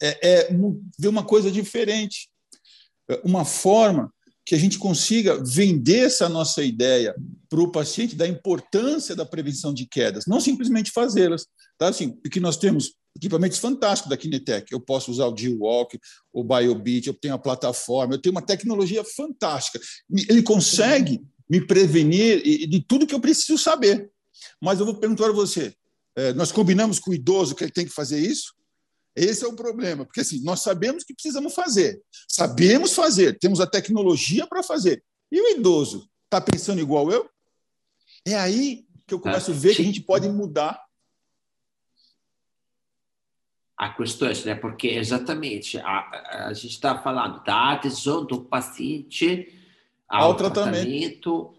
é, é ver uma coisa diferente, uma forma que a gente consiga vender essa nossa ideia para o paciente da importância da prevenção de quedas, não simplesmente fazê-las. Tá? Assim, porque nós temos equipamentos fantásticos da Kinetec. Eu posso usar o G-Walk, o BioBeat, eu tenho a plataforma, eu tenho uma tecnologia fantástica. Ele consegue me prevenir de tudo que eu preciso saber. Mas eu vou perguntar a você: é, nós combinamos com o idoso que ele tem que fazer isso? Esse é o problema, porque assim, nós sabemos que precisamos fazer, sabemos fazer, temos a tecnologia para fazer. E o idoso está pensando igual eu? É aí que eu começo a ver que a gente pode mudar a questões, né? Porque exatamente a, a gente está falando da adesão do paciente ao, ao tratamento, tratamento,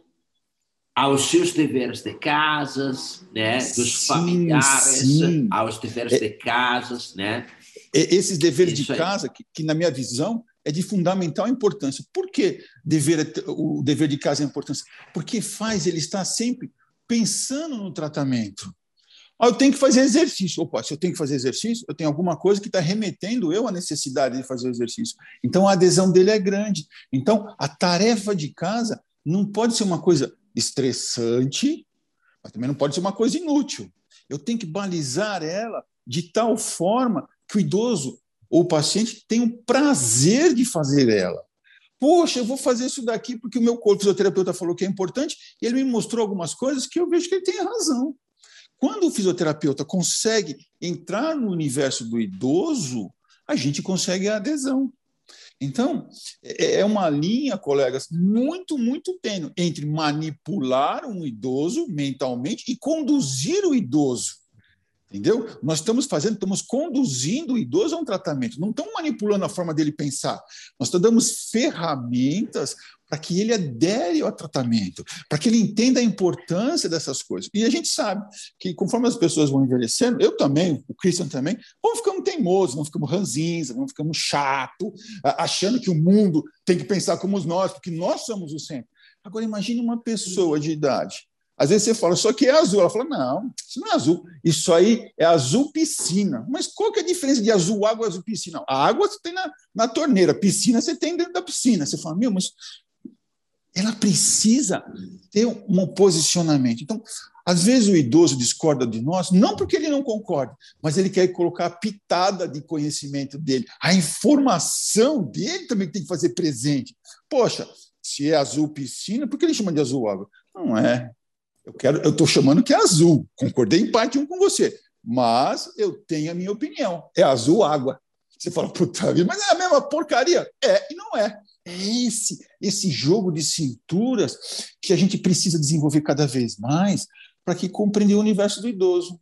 aos seus deveres de casas, né? Dos sim, familiares, sim. aos deveres é, de casas, né? Esses deveres Isso de aí. casa, que, que, na minha visão é de fundamental importância. Por que dever, o dever de casa é importância? Porque faz ele estar sempre pensando no tratamento. Ah, eu tenho que fazer exercício. Opa, se eu tenho que fazer exercício, eu tenho alguma coisa que está remetendo eu à necessidade de fazer o exercício. Então, a adesão dele é grande. Então, a tarefa de casa não pode ser uma coisa estressante, mas também não pode ser uma coisa inútil. Eu tenho que balizar ela de tal forma que o idoso ou o paciente tenha o prazer de fazer ela. Poxa, eu vou fazer isso daqui porque o meu corpo fisioterapeuta falou que é importante e ele me mostrou algumas coisas que eu vejo que ele tem razão. Quando o fisioterapeuta consegue entrar no universo do idoso, a gente consegue a adesão. Então, é, é uma linha, colegas, muito, muito tênue entre manipular um idoso mentalmente e conduzir o idoso. Entendeu? Nós estamos fazendo, estamos conduzindo o idoso a um tratamento, não estamos manipulando a forma dele pensar. Nós estamos dando ferramentas para que ele adere ao tratamento, para que ele entenda a importância dessas coisas. E a gente sabe que, conforme as pessoas vão envelhecendo, eu também, o Christian também, vamos ficando teimosos, vamos ficando ranzinza, vamos ficando chato, achando que o mundo tem que pensar como nós, porque nós somos o centro. Agora, imagine uma pessoa de idade. Às vezes você fala, só que é azul. Ela fala, não, isso não é azul. Isso aí é azul piscina. Mas qual que é a diferença de azul água e azul piscina? A água você tem na, na torneira, piscina você tem dentro da piscina. Você fala, meu, mas ela precisa ter um posicionamento. Então, às vezes o idoso discorda de nós, não porque ele não concorda, mas ele quer colocar a pitada de conhecimento dele. A informação dele também tem que fazer presente. Poxa, se é azul piscina, por que ele chama de azul água? Não é. Eu quero, eu estou chamando que é azul. Concordei em parte um com você, mas eu tenho a minha opinião. É azul água. Você fala, puta vida, mas é a mesma porcaria? É e não é. É esse, esse jogo de cinturas que a gente precisa desenvolver cada vez mais para que compreender o universo do idoso.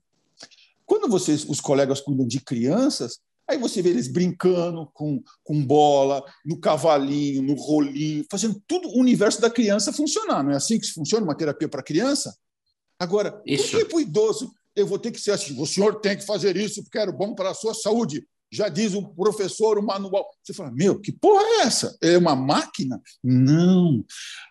Quando vocês, os colegas cuidam de crianças, aí você vê eles brincando com, com bola, no cavalinho, no rolinho, fazendo tudo o universo da criança funcionar. Não é assim que funciona uma terapia para criança? Agora, isso. por que para o idoso eu vou ter que ser assim? O senhor tem que fazer isso porque era bom para a sua saúde já diz o professor, o manual. Você fala, meu, que porra é essa? É uma máquina? Não.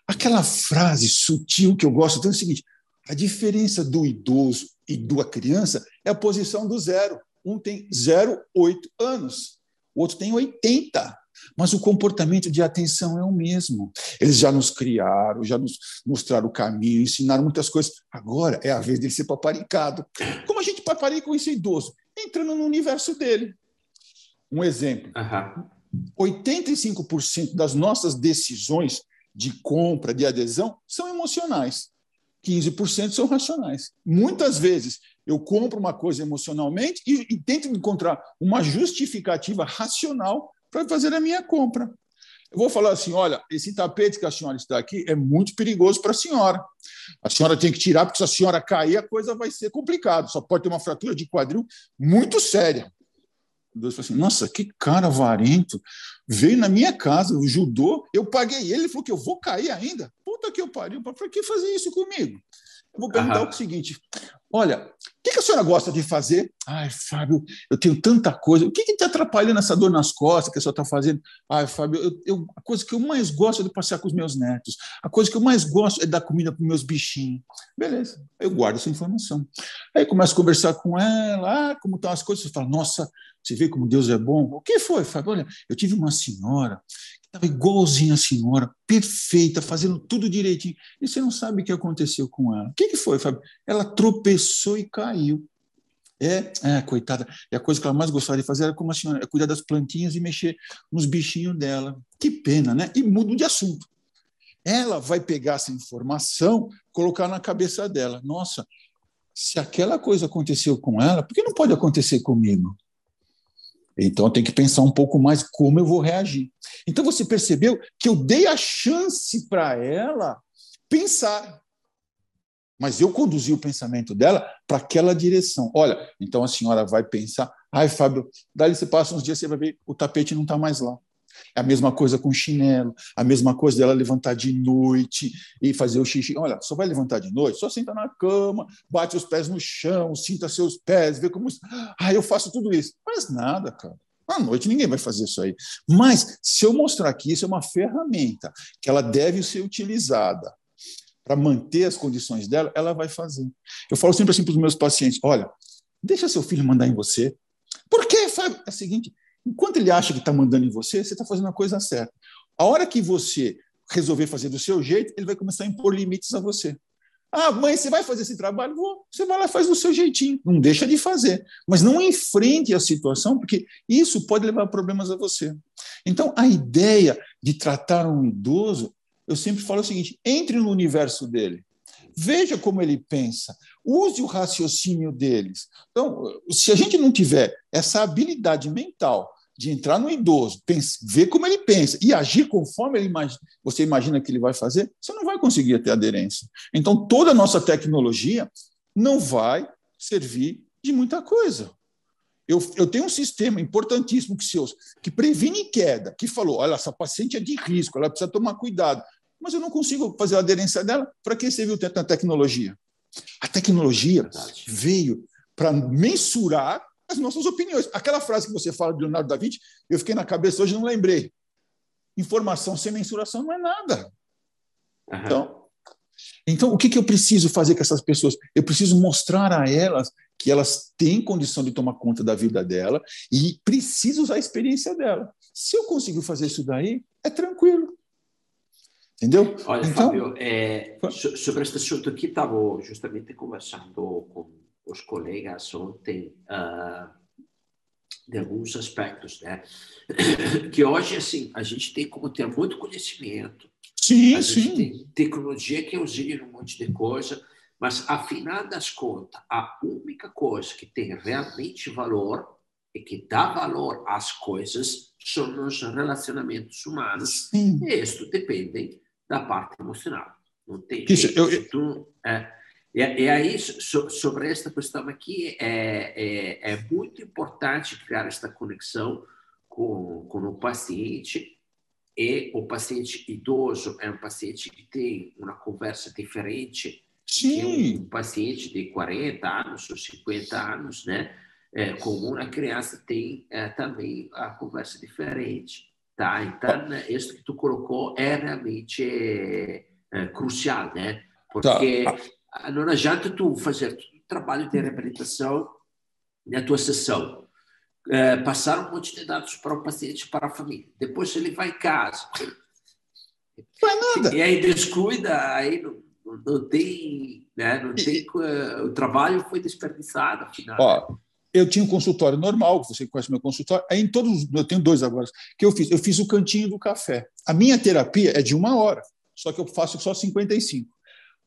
Aquela frase sutil que eu gosto tanto é o seguinte: a diferença do idoso e da criança é a posição do zero. Um tem 0,8 anos, o outro tem 80. Mas o comportamento de atenção é o mesmo. Eles já nos criaram, já nos mostraram o caminho, ensinaram muitas coisas. Agora é a vez dele ser paparicado. Como a gente paparica com esse idoso? Entrando no universo dele. Um exemplo: uhum. 85% das nossas decisões de compra, de adesão, são emocionais. 15% são racionais. Muitas vezes eu compro uma coisa emocionalmente e, e tento encontrar uma justificativa racional para fazer a minha compra. Eu vou falar assim: olha, esse tapete que a senhora está aqui é muito perigoso para a senhora. A senhora tem que tirar, porque se a senhora cair, a coisa vai ser complicada. Só pode ter uma fratura de quadril muito séria. Deus falou assim: Nossa, que cara avarento. Veio na minha casa, judô, eu paguei ele, ele falou que eu vou cair ainda. Puta que eu pariu. Para que fazer isso comigo? Eu vou perguntar o seguinte: Olha, o que, que a senhora gosta de fazer? Ai, Fábio, eu tenho tanta coisa. O que, que te atrapalha nessa dor nas costas que a senhora está fazendo? Ai, Fábio, eu, eu, a coisa que eu mais gosto é de passear com os meus netos. A coisa que eu mais gosto é dar comida para os meus bichinhos. Beleza, eu guardo essa informação. Aí começo a conversar com ela, ah, como estão as coisas. Você fala, nossa, você vê como Deus é bom? O que foi, Fábio? Olha, eu tive uma senhora Estava igualzinha a senhora, perfeita, fazendo tudo direitinho. E você não sabe o que aconteceu com ela. O que, que foi, Fábio? Ela tropeçou e caiu. É, é, coitada. E a coisa que ela mais gostava de fazer era como a senhora, é cuidar das plantinhas e mexer nos bichinhos dela. Que pena, né? E muda de assunto. Ela vai pegar essa informação, colocar na cabeça dela. Nossa, se aquela coisa aconteceu com ela, por que não pode acontecer comigo? Então, tem que pensar um pouco mais como eu vou reagir. Então, você percebeu que eu dei a chance para ela pensar. Mas eu conduzi o pensamento dela para aquela direção. Olha, então a senhora vai pensar. Ai, Fábio, dali você passa uns dias, você vai ver o tapete não está mais lá. É a mesma coisa com chinelo, a mesma coisa dela levantar de noite e fazer o xixi. Olha, só vai levantar de noite, só senta na cama, bate os pés no chão, sinta seus pés, vê como. Ah, eu faço tudo isso. Mas nada, cara. À noite ninguém vai fazer isso aí. Mas se eu mostrar que isso é uma ferramenta que ela deve ser utilizada para manter as condições dela, ela vai fazer. Eu falo sempre assim para os meus pacientes: olha, deixa seu filho mandar em você. Por quê, Fábio? É o seguinte: Enquanto ele acha que está mandando em você, você está fazendo a coisa certa. A hora que você resolver fazer do seu jeito, ele vai começar a impor limites a você. Ah, mãe, você vai fazer esse trabalho? Vou. Você vai lá e faz do seu jeitinho. Não deixa de fazer. Mas não enfrente a situação, porque isso pode levar problemas a você. Então, a ideia de tratar um idoso, eu sempre falo o seguinte: entre no universo dele. Veja como ele pensa, use o raciocínio deles. Então, se a gente não tiver essa habilidade mental de entrar no idoso, pense, ver como ele pensa e agir conforme ele imagina, você imagina que ele vai fazer, você não vai conseguir ter aderência. Então, toda a nossa tecnologia não vai servir de muita coisa. Eu, eu tenho um sistema importantíssimo que, seus, que previne queda, que falou: olha, essa paciente é de risco, ela precisa tomar cuidado. Mas eu não consigo fazer a aderência dela. Para que serviu tanto a tecnologia? A tecnologia veio para mensurar as nossas opiniões. Aquela frase que você fala de Leonardo da Vinci, eu fiquei na cabeça hoje e não lembrei. Informação sem mensuração não é nada. Uhum. Então, então, o que, que eu preciso fazer com essas pessoas? Eu preciso mostrar a elas que elas têm condição de tomar conta da vida dela e preciso usar a experiência dela. Se eu consigo fazer isso daí, é tranquilo. Entendeu? Olha, então, Fábio, é, sobre este assunto aqui, estava justamente conversando com os colegas ontem uh, de alguns aspectos, né? Que hoje, assim, a gente tem como ter muito conhecimento. Sim, a sim. Tem tecnologia que auxilia um monte de coisa, mas, afinal das contas, a única coisa que tem realmente valor e que dá valor às coisas são os relacionamentos humanos. Sim. E isso depende da parte emocional. Não tem Isso, eu, tu, é, e, e aí, so, sobre esta questão aqui, é, é, é, muito importante criar esta conexão com, com o paciente. E o paciente idoso é um paciente que tem uma conversa diferente Sim. um paciente de 40 anos ou 50 anos, né? É, como uma criança tem é, também a conversa diferente, tá? Então, isso que tu colocou é realmente é, é, crucial, né? Porque tá. Ah, não adianta tu fazer trabalho de reabilitação na tua sessão, é, passar um monte de dados para o paciente, para a família. Depois ele vai em casa. Não é nada. E aí descuida, aí não, não tem, né? Não tem o trabalho foi desperdiçado, afinal. Ó, eu tinha um consultório normal, você conhece meu consultório, aí em todos, eu tenho dois agora, que eu fiz, eu fiz o cantinho do café. A minha terapia é de uma hora, só que eu faço só 55.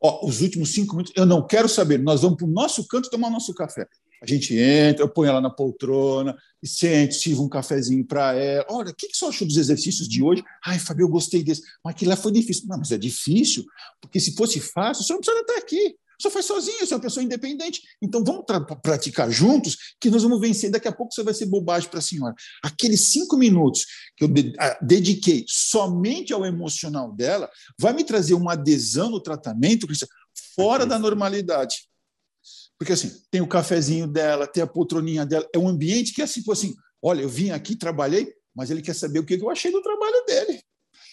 Ó, os últimos cinco minutos, eu não quero saber, nós vamos para o nosso canto tomar nosso café. A gente entra, eu ponho ela na poltrona, e sente, sirvo um cafezinho para ela. Olha, o que, que você achou dos exercícios de hoje? Ai, Fabio, eu gostei desse. Mas aquilo lá foi difícil. Não, mas é difícil, porque se fosse fácil, você não precisa estar aqui. Você faz sozinho, você é uma pessoa independente. Então vamos praticar juntos, que nós vamos vencer. Daqui a pouco você vai ser bobagem para a senhora. Aqueles cinco minutos que eu dediquei somente ao emocional dela, vai me trazer uma adesão no tratamento, fora da normalidade. Porque assim, tem o cafezinho dela, tem a poltroninha dela, é um ambiente que é assim, assim, olha, eu vim aqui, trabalhei, mas ele quer saber o que eu achei do trabalho dele.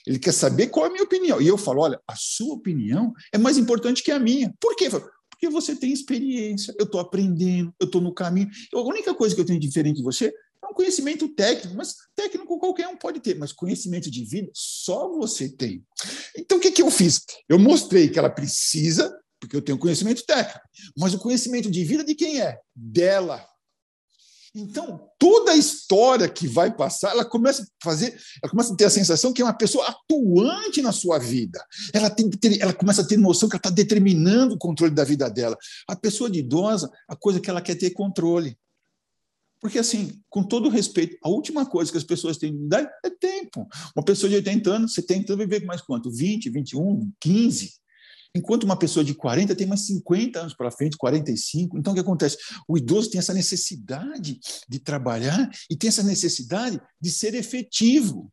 Ele quer saber qual é a minha opinião. E eu falo, olha, a sua opinião é mais importante que a minha. Por quê? Porque você tem experiência, eu estou aprendendo, eu estou no caminho. A única coisa que eu tenho diferente de você é um conhecimento técnico, mas técnico qualquer um pode ter, mas conhecimento de vida só você tem. Então, o que, que eu fiz? Eu mostrei que ela precisa, porque eu tenho conhecimento técnico, mas o conhecimento de vida de quem é? Dela. Então, toda a história que vai passar, ela começa a fazer, ela começa a ter a sensação que é uma pessoa atuante na sua vida. Ela, tem, ela começa a ter noção que ela está determinando o controle da vida dela. A pessoa de idosa, a coisa que ela quer ter é controle. Porque, assim, com todo respeito, a última coisa que as pessoas têm de idade é tempo. Uma pessoa de 80 anos, você tem que viver mais quanto? 20, 21, 15? Enquanto uma pessoa de 40 tem mais 50 anos para frente, 45. Então, o que acontece? O idoso tem essa necessidade de trabalhar e tem essa necessidade de ser efetivo.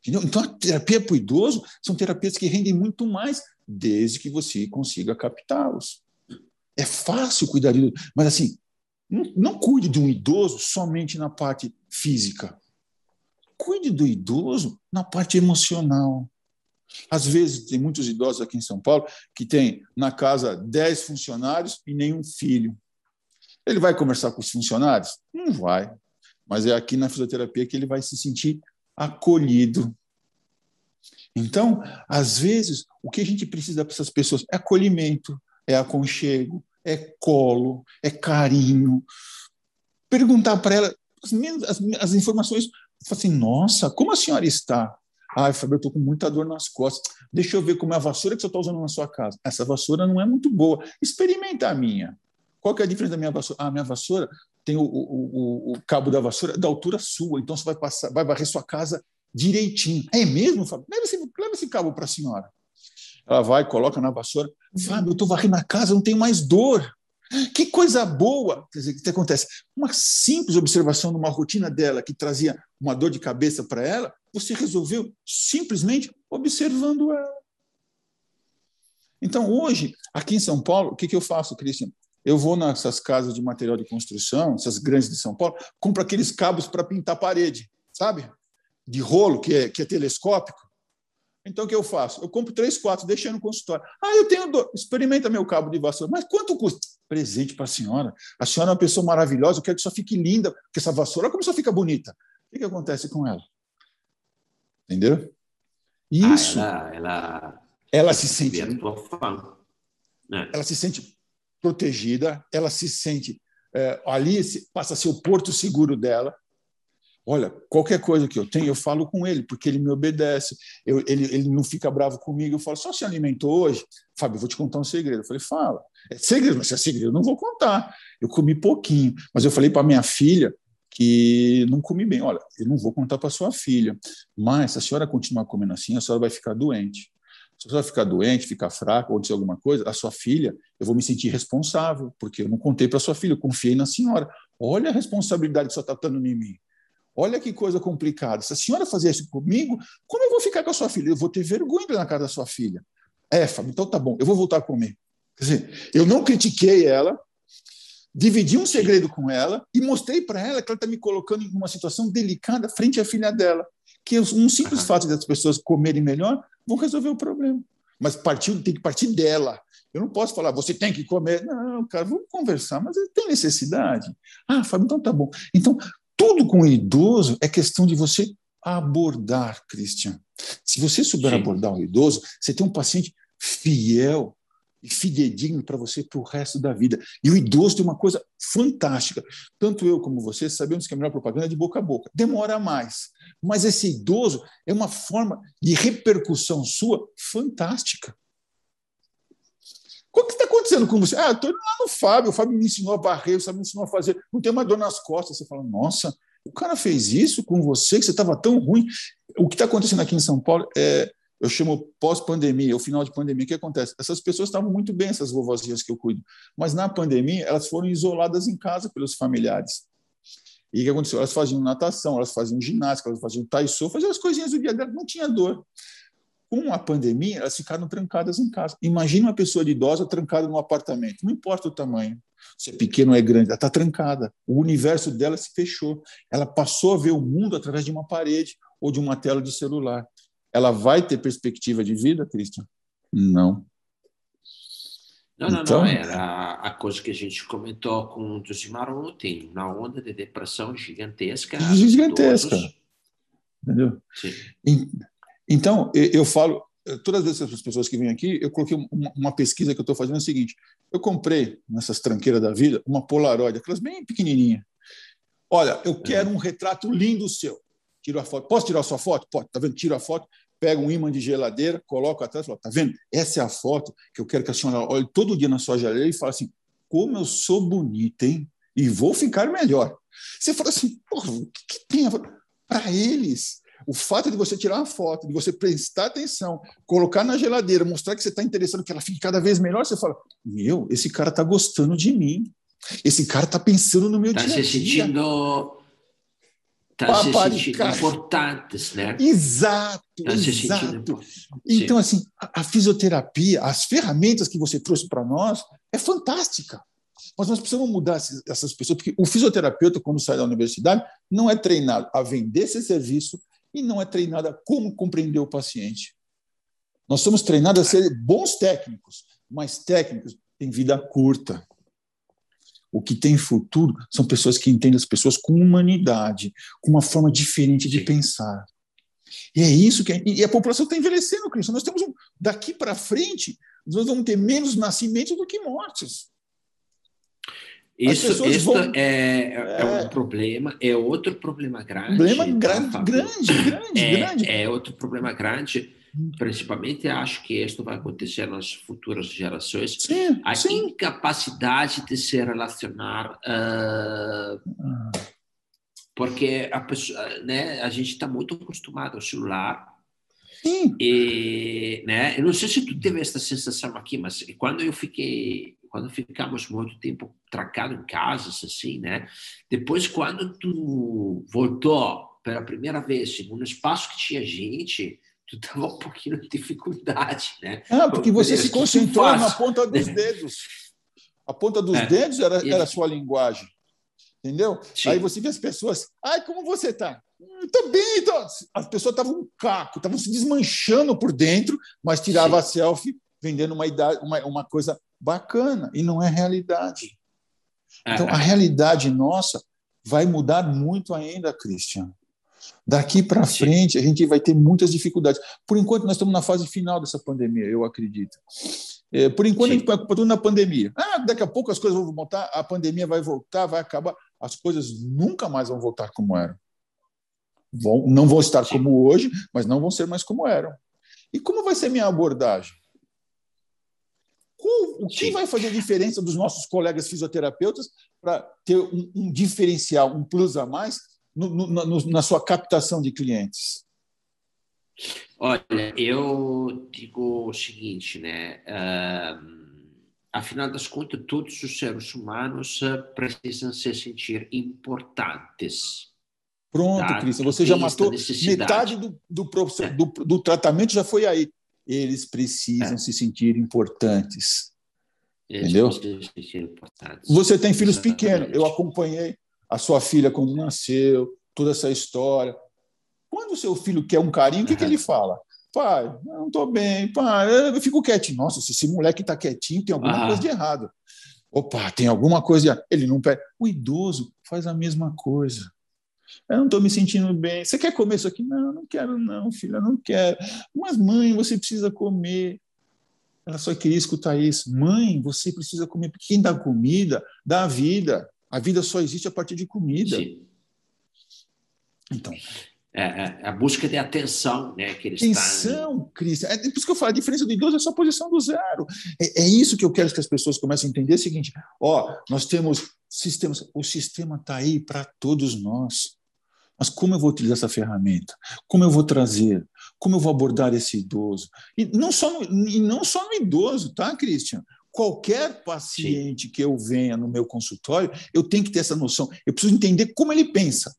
Entendeu? Então, a terapia para o idoso são terapias que rendem muito mais, desde que você consiga captá-los. É fácil cuidar de idoso, mas assim, não, não cuide de um idoso somente na parte física. Cuide do idoso na parte emocional. Às vezes, tem muitos idosos aqui em São Paulo que têm na casa 10 funcionários e nenhum filho. Ele vai conversar com os funcionários? Não vai. Mas é aqui na fisioterapia que ele vai se sentir acolhido. Então, às vezes, o que a gente precisa para essas pessoas é acolhimento, é aconchego, é colo, é carinho. Perguntar para ela as, as, as informações, assim, nossa, como a senhora está? Ai, Fábio, eu estou com muita dor nas costas. Deixa eu ver como é a vassoura que você está usando na sua casa. Essa vassoura não é muito boa. Experimenta a minha. Qual que é a diferença da minha vassoura? Ah, a minha vassoura tem o, o, o, o, cabo da vassoura da altura sua, então você vai passar, vai varrer sua casa direitinho. É mesmo, Fábio? Leva esse, leva esse cabo para a senhora. Ela vai, coloca na vassoura. Fábio, eu estou varrendo a casa, não tenho mais dor. Que coisa boa! Quer dizer, o que acontece? Uma simples observação numa rotina dela que trazia uma dor de cabeça para ela, você resolveu simplesmente observando ela. Então, hoje, aqui em São Paulo, o que, que eu faço, Cristian? Eu vou nessas casas de material de construção, essas grandes de São Paulo, compro aqueles cabos para pintar parede, sabe? De rolo, que é, que é telescópico. Então, o que eu faço? Eu compro três, quatro, deixo no consultório. Ah, eu tenho dor. Experimenta meu cabo de vassoura. Mas quanto custa? Presente para a senhora. A senhora é uma pessoa maravilhosa, eu quero que só fique linda, porque essa vassoura, como só fica bonita. O que, que acontece com ela? Entendeu? Isso. Ah, ela, ela, ela se sente. É. Ela se sente protegida, ela se sente. É, ali passa a ser o porto seguro dela. Olha, qualquer coisa que eu tenho, eu falo com ele, porque ele me obedece. Eu, ele, ele não fica bravo comigo. Eu falo, só se alimentou hoje? Fábio, eu vou te contar um segredo. Eu falei, fala. É segredo, mas se é segredo, eu não vou contar. Eu comi pouquinho. Mas eu falei para minha filha que não comi bem. Olha, eu não vou contar para sua filha, mas se a senhora continuar comendo assim, a senhora vai ficar doente. Se a senhora ficar doente, ficar fraca ou dizer alguma coisa, a sua filha, eu vou me sentir responsável, porque eu não contei para sua filha, eu confiei na senhora. Olha a responsabilidade que a senhora está dando em mim. Olha que coisa complicada. Se a senhora fazer isso comigo, como eu vou ficar com a sua filha? Eu vou ter vergonha na casa da sua filha. É, Fábio, então tá bom, eu vou voltar a comer. Quer dizer, eu não critiquei ela, dividi um segredo com ela e mostrei para ela que ela está me colocando em uma situação delicada frente à filha dela. Que um simples uhum. fato das pessoas comerem melhor vão resolver o problema. Mas partiu, tem que partir dela. Eu não posso falar, você tem que comer. Não, cara, vamos conversar, mas ele tem necessidade. Ah, Fábio, então tá bom. Então, tudo com o idoso é questão de você abordar, Christian. Se você souber Sim. abordar o idoso, você tem um paciente fiel e fidedigno para você para o resto da vida. E o idoso tem uma coisa fantástica. Tanto eu como você sabemos que a melhor propaganda é de boca a boca. Demora mais. Mas esse idoso é uma forma de repercussão sua fantástica. O que está acontecendo com você? Ah, estou indo lá no Fábio, o Fábio me ensinou a varrer, o Fábio me ensinou a fazer, não tem uma dor nas costas. Você fala, nossa, o cara fez isso com você, que você estava tão ruim. O que está acontecendo aqui em São Paulo é, eu chamo pós-pandemia, o final de pandemia, o que acontece? Essas pessoas estavam muito bem, essas vovozinhas que eu cuido, mas na pandemia elas foram isoladas em casa pelos familiares. E o que aconteceu? Elas faziam natação, elas faziam ginástica, elas faziam taiso, faziam as coisinhas do dia dela, não tinha dor. com a pandemia, elas ficaram trancadas em casa. Imagina uma pessoa idosa trancada num apartamento, não importa o tamanho, se é pequeno ou é grande, ela está trancada. O universo dela se fechou. Ela passou a ver o mundo através de uma parede ou de uma tela de celular. Ela vai ter perspectiva de vida, Cristian? Não. Não, não, então, não. Era a coisa que a gente comentou com o Josimar ontem, na onda de depressão gigantesca. Gigantesca. Entendeu? Sim. Então, eu falo, todas essas pessoas que vêm aqui, eu coloquei uma, pesquisa que eu estou fazendo é o seguinte: eu comprei nessas tranqueiras da vida uma Polaroid, aquelas bem pequenininha. Olha, eu quero um retrato lindo seu. Tiro a foto. Posso tirar a sua foto? Pode. Tá vendo? Tiro a foto, pego um imã de geladeira, coloco atrás, falo, tá vendo? Essa é a foto que eu quero que a senhora olhe todo dia na sua geladeira e fale assim: como eu sou bonita, hein? E vou ficar melhor. Você fala assim, porra, o que, que tem? Para eles, o fato de você tirar uma foto, de você prestar atenção, colocar na geladeira, mostrar que você está interessado que ela fique cada vez melhor, você fala: Meu, esse cara está gostando de mim. Esse cara está pensando no meu tá dia a dia. Está se sentindo. Está se sentindo importantes, né? Exato, tá exato. Então, assim, a, a fisioterapia, as ferramentas que você trouxe para nós, é fantástica. Mas nós precisamos mudar essas pessoas, porque o fisioterapeuta, quando sai da universidade, não é treinado a vender esse serviço, e não é treinada a como compreender o paciente. Nós somos treinados a ser bons técnicos, mas técnicos têm vida curta. O que tem futuro são pessoas que entendem as pessoas com humanidade, com uma forma diferente de Sim. pensar. E é isso que. É, e a população está envelhecendo, Cristo. Nós temos um, daqui para frente, nós vamos ter menos nascimentos do que mortes. Isso, isso vão... é, é, é, um problema, é outro problema grande. Problema grande, tá, grande, grande, é, grande. É outro problema grande. Principalmente acho que isso vai acontecer nas futuras gerações. Sim, a sim. incapacidade de se relacionar. Uh, porque a, pessoa, né, a gente está muito acostumado ao celular. Sim. E, né, eu não sei se tu teve essa sensação aqui, mas quando eu fiquei quando ficamos muito tempo trancados em casas, assim, né? Depois, quando tu voltou pela primeira vez em um espaço que tinha gente, tu tava um pouquinho de dificuldade, né? Ah, porque você se concentrou na ponta dos dedos. A ponta dos é. dedos era, era a sua linguagem. Entendeu? Sim. Aí você vê as pessoas, ai, como você está? Estou bem, tô... as pessoas estavam um caco, estavam se desmanchando por dentro, mas tirava Sim. a selfie vendendo uma, idade, uma, uma coisa bacana, e não é realidade. Então, a realidade nossa vai mudar muito ainda, Christian. Daqui para frente, a gente vai ter muitas dificuldades. Por enquanto, nós estamos na fase final dessa pandemia, eu acredito. É, por enquanto, Sim. a gente está tudo na pandemia. Ah, daqui a pouco as coisas vão voltar, a pandemia vai voltar, vai acabar. As coisas nunca mais vão voltar como eram. Vão, não vão estar Sim. como hoje, mas não vão ser mais como eram. E como vai ser minha abordagem? o que vai fazer a diferença dos nossos colegas fisioterapeutas para ter um, um, diferencial, um plus a mais no, no, na sua captação de clientes? Olha, eu digo o seguinte, né? Uh, afinal das contas, todos os seres humanos uh, precisam se sentir importantes. Pronto? Cristian, você já matou metade do, do, é. do, do, tratamento, já foi aí. Eles precisam é. se sentir importantes. Entendeu? Você tem filhos pequenos. Eu acompanhei a sua filha quando nasceu, toda essa história. Quando o seu filho quer um carinho, o que, que ele fala? Pai, não estou bem, pai, eu fico quietinho. Nossa, se esse moleque está quietinho, tem alguma ah. coisa de errado. Opa, tem alguma coisa de errado. Ele não pede. O idoso faz a mesma coisa. Eu não estou me sentindo bem. Você quer comer isso aqui? Não, não quero, não, filha, não quero. Mas, mãe, você precisa comer. Ela só queria escutar isso. Mãe, você precisa comer. Quem dá comida, dá vida. A vida só existe a partir de comida. Sim. Então. É, é, a busca de atenção, né? Que eles atenção, Cris. É por isso que eu falo, a diferença do idoso é só a posição do zero. É, é isso que eu quero que as pessoas comecem a entender. É o seguinte: ó, nós temos sistemas, o sistema está aí para todos nós. Mas como eu vou utilizar essa ferramenta? Como eu vou trazer? Como eu vou abordar esse idoso? E não só no, e não só no idoso, tá, Christian? Qualquer paciente Sim. que eu venha no meu consultório, eu tenho que ter essa noção. Eu preciso entender como ele pensa.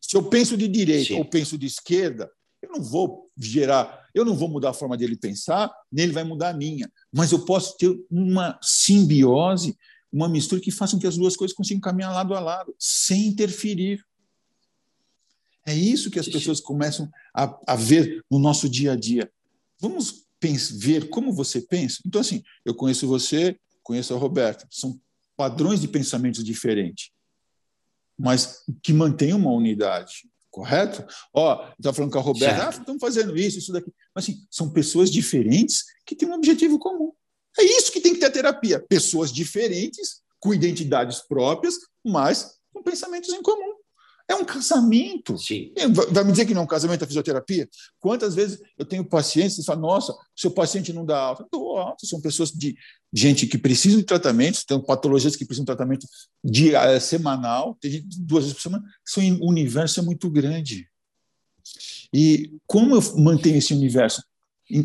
Se eu penso de direita Sim. ou penso de esquerda, Eu não vou gerar, eu não vou mudar a forma dele pensar, nem ele vai mudar a minha, mas eu posso ter uma simbiose, uma mistura que faça com que as duas coisas consigam caminhar lado a lado, sem interferir. É isso que as pessoas começam a, a ver no nosso dia a dia. Vamos ver como você pensa? Então, assim, eu conheço você, conheço a Roberta, são padrões de pensamentos diferentes, mas que mantêm uma unidade, correto? Ó, está falando com a Roberta, certo. ah, estamos fazendo isso, isso daqui. Mas, assim, são pessoas diferentes que têm um objetivo comum. É isso que tem que ter a terapia. Pessoas diferentes, com identidades próprias, mas com pensamentos em comum. É um casamento. Sim. Vai me dizer que não é um casamento a fisioterapia? Quantas vezes eu tenho pacientes e falam, nossa, seu paciente não dá alta. Dou alta. São pessoas de gente que precisam de tratamento, tem patologias que precisam de tratamento dia, eh, semanal, tem gente duas vezes por semana. O universo é muito grande. E como eu mantenho esse universo?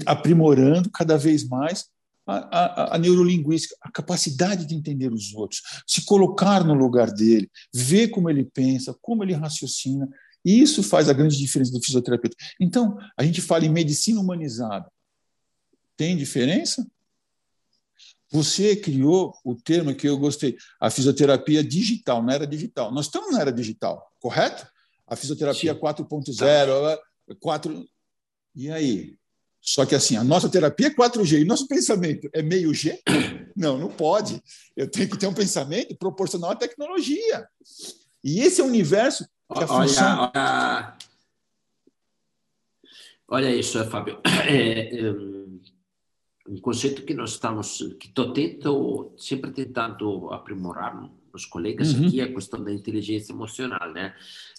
Aprimorando cada vez mais a, a, a, neurolinguística, a capacidade de entender os outros, se colocar no lugar dele, ver como ele pensa, como ele raciocina. E isso faz a grande diferença do fisioterapeuta. Então, a gente fala em medicina humanizada. Tem diferença? Você criou o termo que eu gostei, a fisioterapia digital, não era digital. Nós estamos na era digital, correto? A fisioterapia 4.0, 4. E aí? Só que assim, a nossa terapia é 4G e nosso pensamento é meio G? Não, não pode. Eu tenho que ter um pensamento proporcional à tecnologia. E esse é o universo que a olha, função... olha, olha isso, Fábio. É, é, um conceito que nós estamos, que estou tento, sempre tentando aprimorar nos colegas uhum. aqui, é a questão da inteligência emocional, né?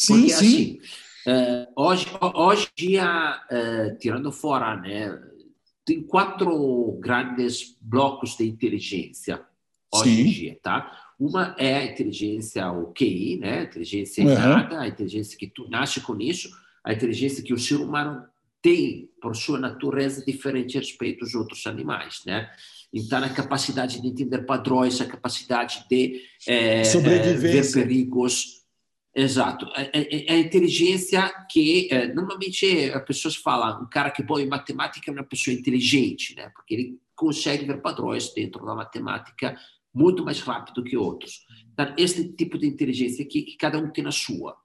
Porque, sim, sim. Assim, Uh, hoje, hoje dia, uh, tirando fora, né, tem quatro grandes blocos de inteligência hoje Sim. em dia, tá? Uma é a inteligência, o QI, né? A inteligência uhum. innata, a inteligência que tu nasce com isso, a inteligência que o ser humano tem por sua natureza diferente a respeito dos outros animais, né? Então, a capacidade de entender padrões, a capacidade de é, é, ver perigos, Exato. É, é, é, a inteligência que, é, normalmente, as pessoas falam, um cara que é bom em matemática é uma pessoa inteligente, né? porque ele consegue ver padrões dentro da matemática muito mais rápido que outros. Então, esse tipo de inteligência aqui, que cada um tem a sua.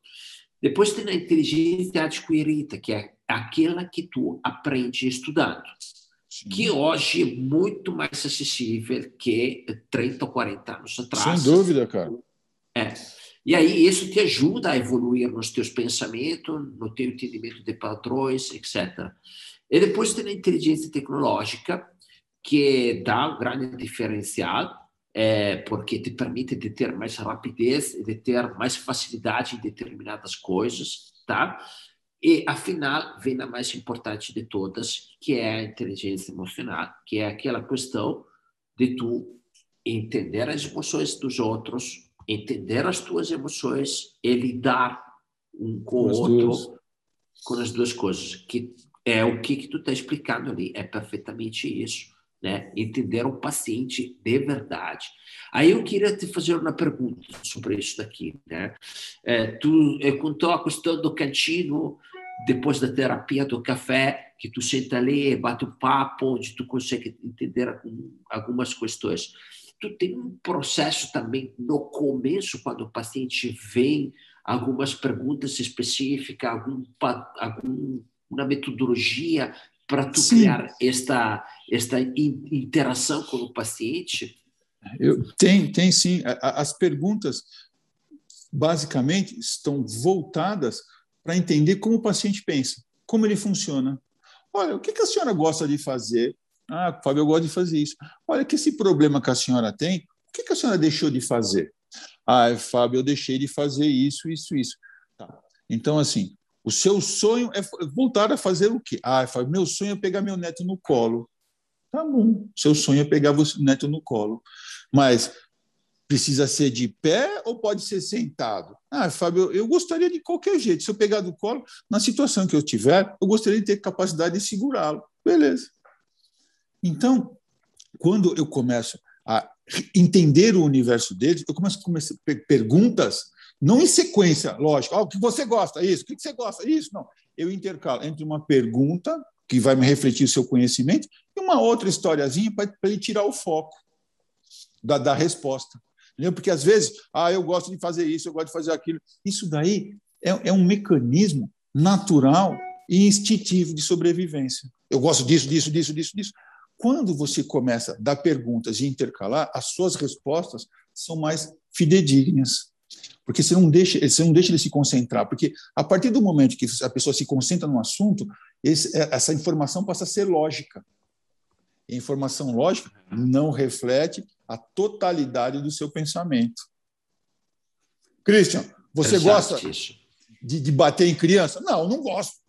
Depois tem a inteligência adquirida, que é aquela que tu aprende estudando. Sim. que hoje é muito mais acessível que 30 ou 40 anos atrás. Sem dúvida, cara. É. E aí isso te ajuda a evoluir nos teus pensamentos, no teu entendimento de padrões, etc. E depois tem a inteligência tecnológica, que dá um grande diferencial, é, porque te permite de ter mais rapidez e de ter mais facilidade em determinadas coisas, tá? E, afinal, vem a mais importante de todas, que é a inteligência emocional, que é aquela questão de tu entender as emoções dos outros, entender as tuas emoções e lidar um com, o outro duas. com as duas coisas, que é o que, que tu está explicando ali, é perfeitamente isso. Né? Entender o paciente de verdade. Aí eu queria te fazer uma pergunta sobre isso daqui. Né? É, tu é, contou a questão do cantinho, depois da terapia do café, que tu senta ali, bate o um papo, onde tu consegue entender algumas questões tu tem um processo também no começo, quando o paciente vem, algumas perguntas específicas, algum, alguma metodologia para tu Sim. criar esta, esta interação com o paciente? Eu, tem, tem sim. As perguntas, basicamente, estão voltadas para entender como o paciente pensa, como ele funciona. Olha, o que a senhora gosta de fazer? Ah, Fábio, eu gosto de fazer isso. Olha, que esse problema que a senhora tem, o que, que a senhora deixou de fazer? Ah, Fábio, eu deixei de fazer isso, isso, isso. Tá. Então, assim, o seu sonho é voltar a fazer o quê? Ah, Fábio, meu sonho é pegar meu neto no colo. Tá bom, seu sonho é pegar o neto no colo. Mas precisa ser de pé ou pode ser sentado? Ah, Fábio, eu gostaria de qualquer jeito. Se eu pegar do colo, na situação que eu tiver, eu gostaria de ter capacidade de segurá-lo. Beleza. Então, quando eu começo a entender o universo deles, eu começo a começar perguntas, não em sequência, lógico. Oh, o que você gosta? Isso. O que você gosta? Isso. Não. eu intercalo entre uma pergunta, que vai me refletir o seu conhecimento, e uma outra historiazinha para ele tirar o foco da, da resposta. Entendeu? Porque às vezes, ah, eu gosto de fazer isso, eu gosto de fazer aquilo. Isso daí é, é um mecanismo natural e instintivo de sobrevivência. Eu gosto disso, disso, disso, disso, disso. Quando você começa a dar perguntas e intercalar, as suas respostas são mais fidedignas. Porque você não deixa, você não deixa ele se concentrar, porque a partir do momento que a pessoa se concentra no assunto, esse, é, essa informação passa a ser lógica. E a informação lógica não reflete a totalidade do seu pensamento. Christian, você gosta de, de, bater em criança? Não, não gosto.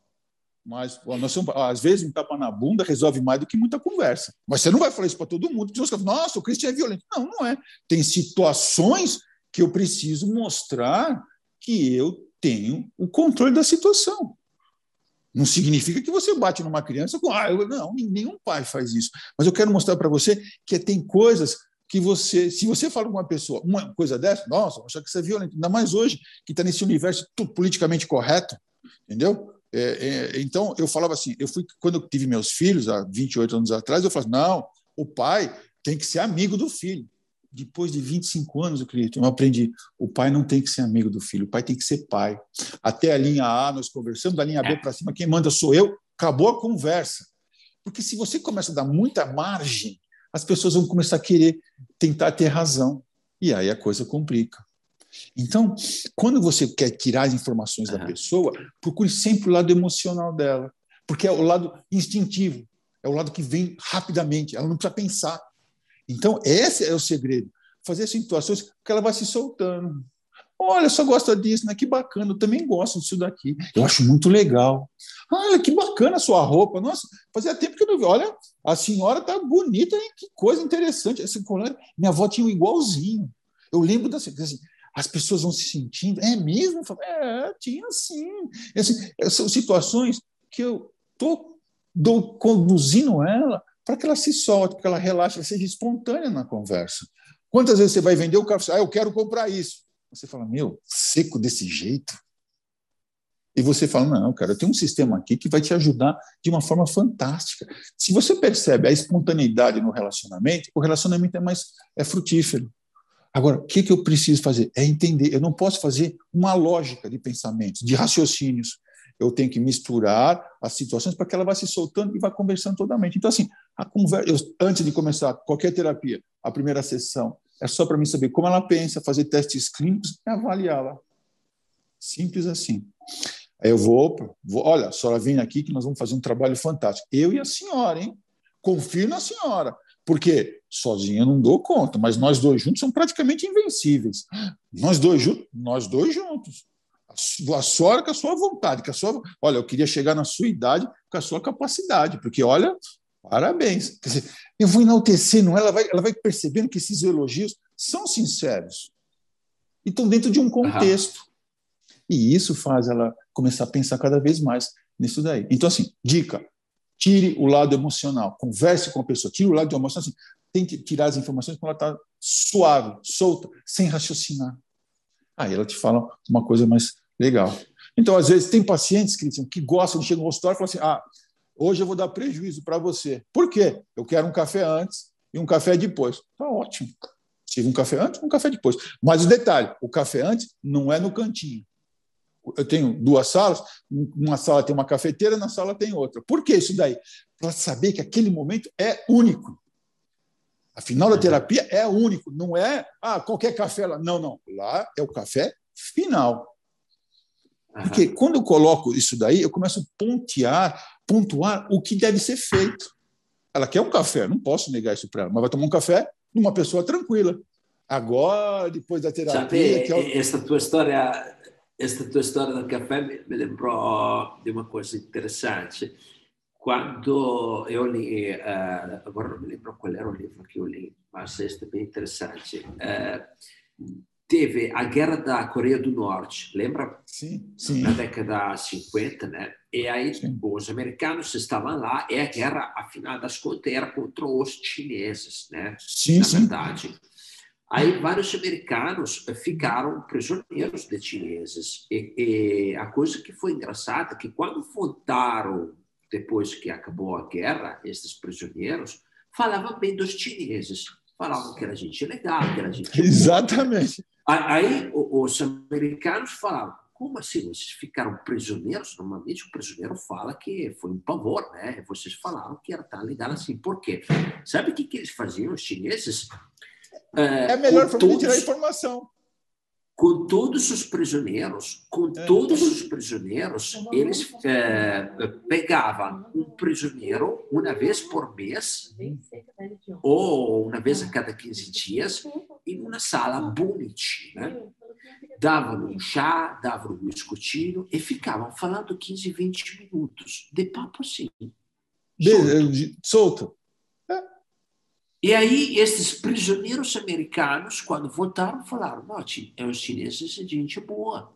Mas às vezes um tapa na bunda resolve mais do que muita conversa. Mas você não vai falar isso para todo mundo. Nossa, o Christian é violento. Não, não é. Tem situações que eu preciso mostrar que eu tenho o controle da situação. Não significa que você bate numa criança com. Ah, não, nenhum pai faz isso. Mas eu quero mostrar para você que tem coisas que você. Se você fala com uma pessoa uma coisa dessa, nossa, acha que você é violento. Ainda mais hoje, que está nesse universo politicamente correto, entendeu? É, é, então, eu falava assim: eu fui, quando eu tive meus filhos, há 28 anos atrás, eu falava: não, o pai tem que ser amigo do filho depois de 25 anos, eu acredito, eu aprendi, o pai não tem que ser amigo do filho, o pai tem que ser pai. Até a linha A nós conversamos, da linha B é. para cima, quem manda sou eu, acabou a conversa. Porque se você começa a dar muita margem, as pessoas vão começar a querer tentar ter razão. E aí a coisa complica. Então, quando você quer tirar as informações da pessoa, procure sempre o lado emocional dela, porque é o lado instintivo, é o lado que vem rapidamente, ela não precisa pensar. Então, esse é o segredo. Fazer situações que ela vai se soltando. Olha, só gosta disso, né? Que bacana, eu também gosto disso daqui. Eu acho muito legal. Olha, que bacana a sua roupa. Nossa, fazia tempo que eu não vi. Olha, a senhora tá bonita, hein? Que coisa interessante. Esse colar, minha avó tinha um igualzinho. Eu lembro das assim, as pessoas vão se sentindo. É mesmo? É, tinha sim. Assim, são situações que eu estou conduzindo ela para que ela se solte, para que ela relaxe, ela seja espontânea na conversa. Quantas vezes você vai vender o carro e ah, eu quero comprar isso? Você fala, meu, seco desse jeito? E você fala, não, cara, eu tenho um sistema aqui que vai te ajudar de uma forma fantástica. Se você percebe a espontaneidade no relacionamento, o relacionamento é mais é frutífero. Agora, o que, que eu preciso fazer? É entender. Eu não posso fazer uma lógica de pensamentos, de raciocínios eu tenho que misturar as situações para que ela vá se soltando e vá conversando totalmente. Então, assim, a conversa, eu, antes de começar qualquer terapia, a primeira sessão é só para mim saber como ela pensa, fazer testes clínicos e avaliá-la. Simples assim. Eu vou, vou, olha, a senhora vem aqui que nós vamos fazer um trabalho fantástico. Eu e a senhora, hein? Confio na senhora. Porque sozinha eu não dou conta, mas nós dois juntos são praticamente invencíveis. Nós dois juntos, nós dois juntos a sua com a sua vontade, com a sua. Olha, eu queria chegar na sua idade com a sua capacidade, porque olha, parabéns. Quer dizer, eu vou enaltecendo ela, vai, ela vai percebendo que esses elogios são sinceros e estão dentro de um contexto. Uhum. E isso faz ela começar a pensar cada vez mais nisso daí. Então, assim, dica: tire o lado emocional, converse com a pessoa, tire o lado emocional, assim, tente tirar as informações quando ela está suave, solta, sem raciocinar. Aí ela te fala uma coisa mais Legal. Então, às vezes, tem pacientes, Cristian, que gostam de chegar no consultório e falar assim: ah, hoje eu vou dar prejuízo para você. Por quê? Eu quero um café antes e um café depois. Tá ótimo. Tive um café antes, um café depois. Mas o detalhe: o café antes não é no cantinho. Eu tenho duas salas, uma sala tem uma cafeteira, na sala tem outra. Por que isso daí? Para saber que aquele momento é único. Afinal, a terapia é único, não é ah, qualquer café lá. Não, não. Lá é o café final. Porque quando eu coloco isso daí, eu começo a pontear, pontuar o que deve ser feito. Ela quer um café, não posso negar isso para ela, mas vai tomar um café numa pessoa tranquila. Agora, depois da terapia. Sabe, é... essa tua história, essa tua história do café me lembrou de uma coisa interessante. Quando eu li, uh, agora não me lembro qual era o livro que eu li, mas este é bem interessante. Uh, teve a guerra da Coreia do Norte, lembra? Sim, sim. Na década 50, né? E aí sim. os americanos estavam lá e a guerra, afinal das contas, era contra os chineses, né? Sim, Na sim. verdade. Aí vários americanos ficaram prisioneiros de chineses. E, e a coisa que foi engraçada é que quando voltaram depois que acabou a guerra, esses prisioneiros falavam bem dos chineses, falavam que era gente legal, que era gente Exatamente. Aí os americanos falavam, como assim? Vocês ficaram prisioneiros? Normalmente o prisioneiro fala que foi um pavor, né? Vocês falaram que era tão legal assim. Por quê? Sabe o que, que eles faziam, os chineses? É, é melhor forma todos, tirar informação. Com todos os prisioneiros, com é. todos os prisioneiros, eles é, pegavam um prisioneiro uma vez por mês, ou uma vez a cada 15 dias, em uma sala bonitinha. Né? Davam um chá, davam um biscoitinho e ficavam falando 15, 20 minutos de papo assim. Solto. solto. E aí, esses prisioneiros americanos, quando voltaram, falaram: Note, os chineses são gente boa.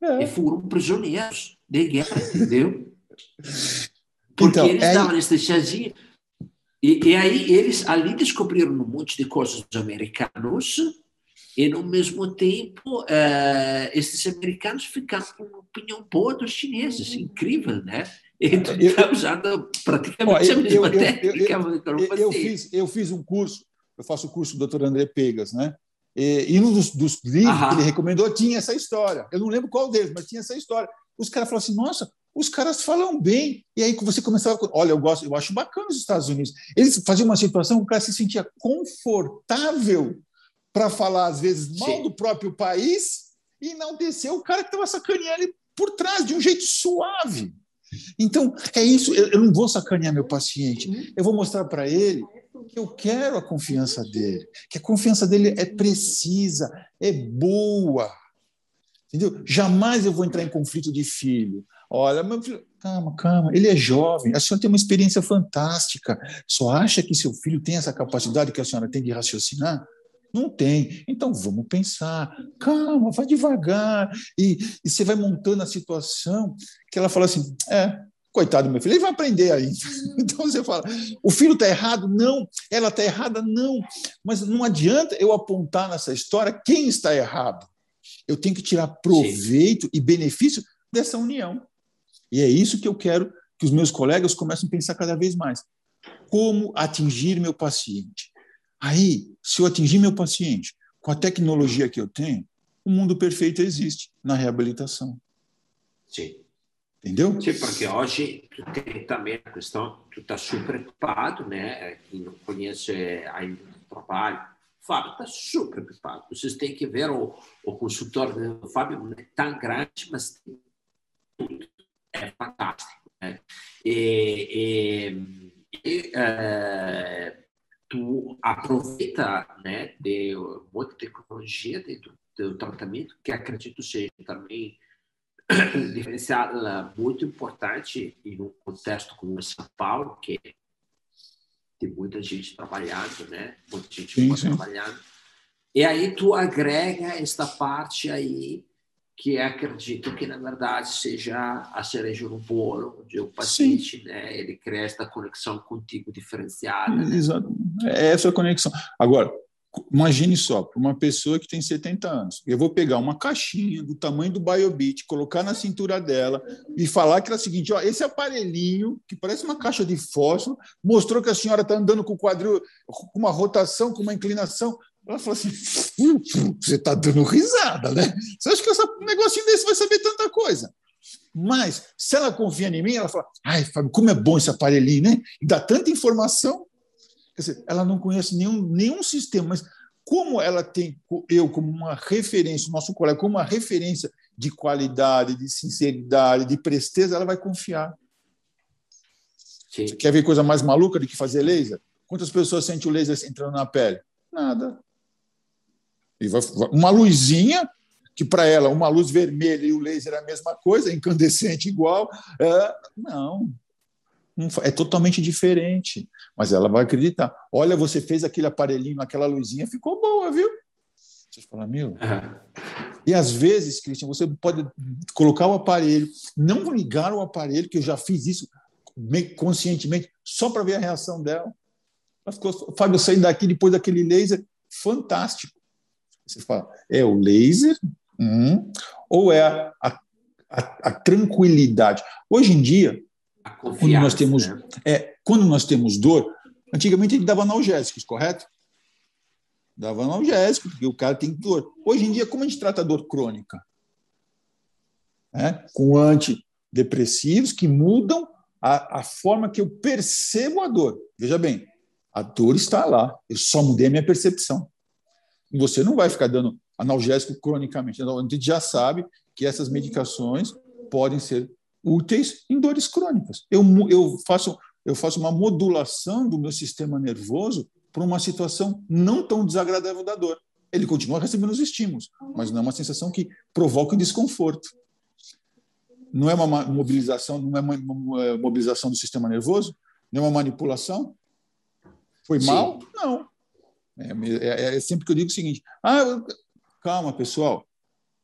É. E foram prisioneiros de guerra, entendeu? Porque então, eles é... davam esse chazinho. E, e, aí, eles ali descobriram um monte de coisas dos americanos, e, no mesmo tempo, uh, esses americanos ficaram com uma opinião boa dos chineses. Incrível, né? Então, eu, usando praticamente ó, a mesma eu, técnica. Eu, eu, eu, fiz, eu fiz um curso, eu faço o curso do Dr. André Pegas, né? E, e um dos, dos livros Aham. que ele recomendou tinha essa história. Eu não lembro qual deles, mas tinha essa história. Os caras falaram assim: nossa, os caras falam bem. E aí você começava. Olha, eu gosto, eu acho bacana os Estados Unidos. Eles faziam uma situação que o cara se sentia confortável para falar, às vezes, mal Sim. do próprio país e não descer o cara que estava sacaneando ele por trás, de um jeito suave. Então, é isso. Eu, não vou sacanear meu paciente. Eu vou mostrar para ele que eu quero a confiança dele, que a confiança dele é precisa, é boa. Entendeu? Jamais eu vou entrar em conflito de filho. Olha, meu filho, calma, calma, ele é jovem, a senhora tem uma experiência fantástica. Só acha que seu filho tem essa capacidade que a senhora tem de raciocinar? Não tem. Então vamos pensar, calma, vai devagar. E, e você vai montando a situação que ela fala assim: é, coitado do meu filho, ele vai aprender aí. Então você fala: o filho está errado? Não. Ela está errada? Não. Mas não adianta eu apontar nessa história quem está errado. Eu tenho que tirar proveito Sim. e benefício dessa união. E é isso que eu quero que os meus colegas comecem a pensar cada vez mais. Como atingir meu paciente? Aí, se eu atingir meu paciente com a tecnologia que eu tenho, o mundo perfeito existe na reabilitação. Sim. Entendeu? Sim, porque hoje tu tem também a questão, tu está super preocupado, né? Quem não conhece ainda o trabalho, o Fábio está super preocupado. Vocês têm que ver o, o consultor do Fábio, não é tão grande, mas é fantástico. Né? E, e, e é, tu aproveita né, de muita tecnologia dentro do tratamento, que acredito seja também diferenciada muito importante em um contexto como São Paulo, que tem muita gente trabalhando, né? Muita gente sim, sim. trabalhando. E aí tu agrega esta parte aí que acredito que, na verdade, seja a cereja no bolo, onde o paciente, né, ele cria esta conexão contigo diferenciada. Né? Exato. É essa conexão. Agora, imagine só, para uma pessoa que tem 70 anos, eu vou pegar uma caixinha do tamanho do Biobit, colocar na cintura dela e falar que é o seguinte, ó, esse aparelhinho, que parece uma caixa de fósforo, mostrou que a senhora está andando com o quadril, com uma rotação, com uma inclinação, ela falou assim: você está dando risada, né? Você acha que esse negocinho desse vai saber tanta coisa? Mas, se ela confia em mim, ela fala: ai, Fábio, como é bom esse aparelhinho, né? E dá tanta informação. Quer dizer, ela não conhece nenhum, nenhum sistema, mas como ela tem eu como uma referência, o nosso colega como uma referência de qualidade, de sinceridade, de presteza, ela vai confiar. Sim. Você quer ver coisa mais maluca do que fazer laser? Quantas pessoas sentem o laser entrando na pele? Nada. Uma luzinha, que para ela uma luz vermelha e o laser é a mesma coisa, incandescente igual. É, não, é totalmente diferente. Mas ela vai acreditar. Olha, você fez aquele aparelhinho, aquela luzinha, ficou boa, viu? Você fala, meu. E às vezes, Cristian, você pode colocar o aparelho, não ligar o aparelho, que eu já fiz isso conscientemente, só para ver a reação dela. Ela ficou, Fábio, eu saí daqui depois daquele laser, fantástico. Você fala, é o laser hum, ou é a, a, a, tranquilidade? Hoje em dia, quando nós temos né? é, quando nós temos dor, antigamente ele dava analgésicos, correto? Dava analgésico, porque o cara tem dor. Hoje em dia, como a gente trata a dor crônica? É, com antidepressivos que mudam a, a forma que eu percebo a dor. Veja bem, a dor está lá, eu só mudei a minha percepção. Você não vai ficar dando analgésico cronicamente. Então, a gente já sabe que essas medicações podem ser úteis em dores crônicas. Eu, eu, faço, eu faço uma modulação do meu sistema nervoso para uma situação não tão desagradável da dor. Ele continua recebendo os estímulos, mas não é uma sensação que provoca desconforto não é uma mobilização, não é uma mobilização do sistema nervoso, não é uma manipulação. Foi Sim. mal? Não. É, é, é, sempre que eu digo o seguinte: ah, calma, pessoal,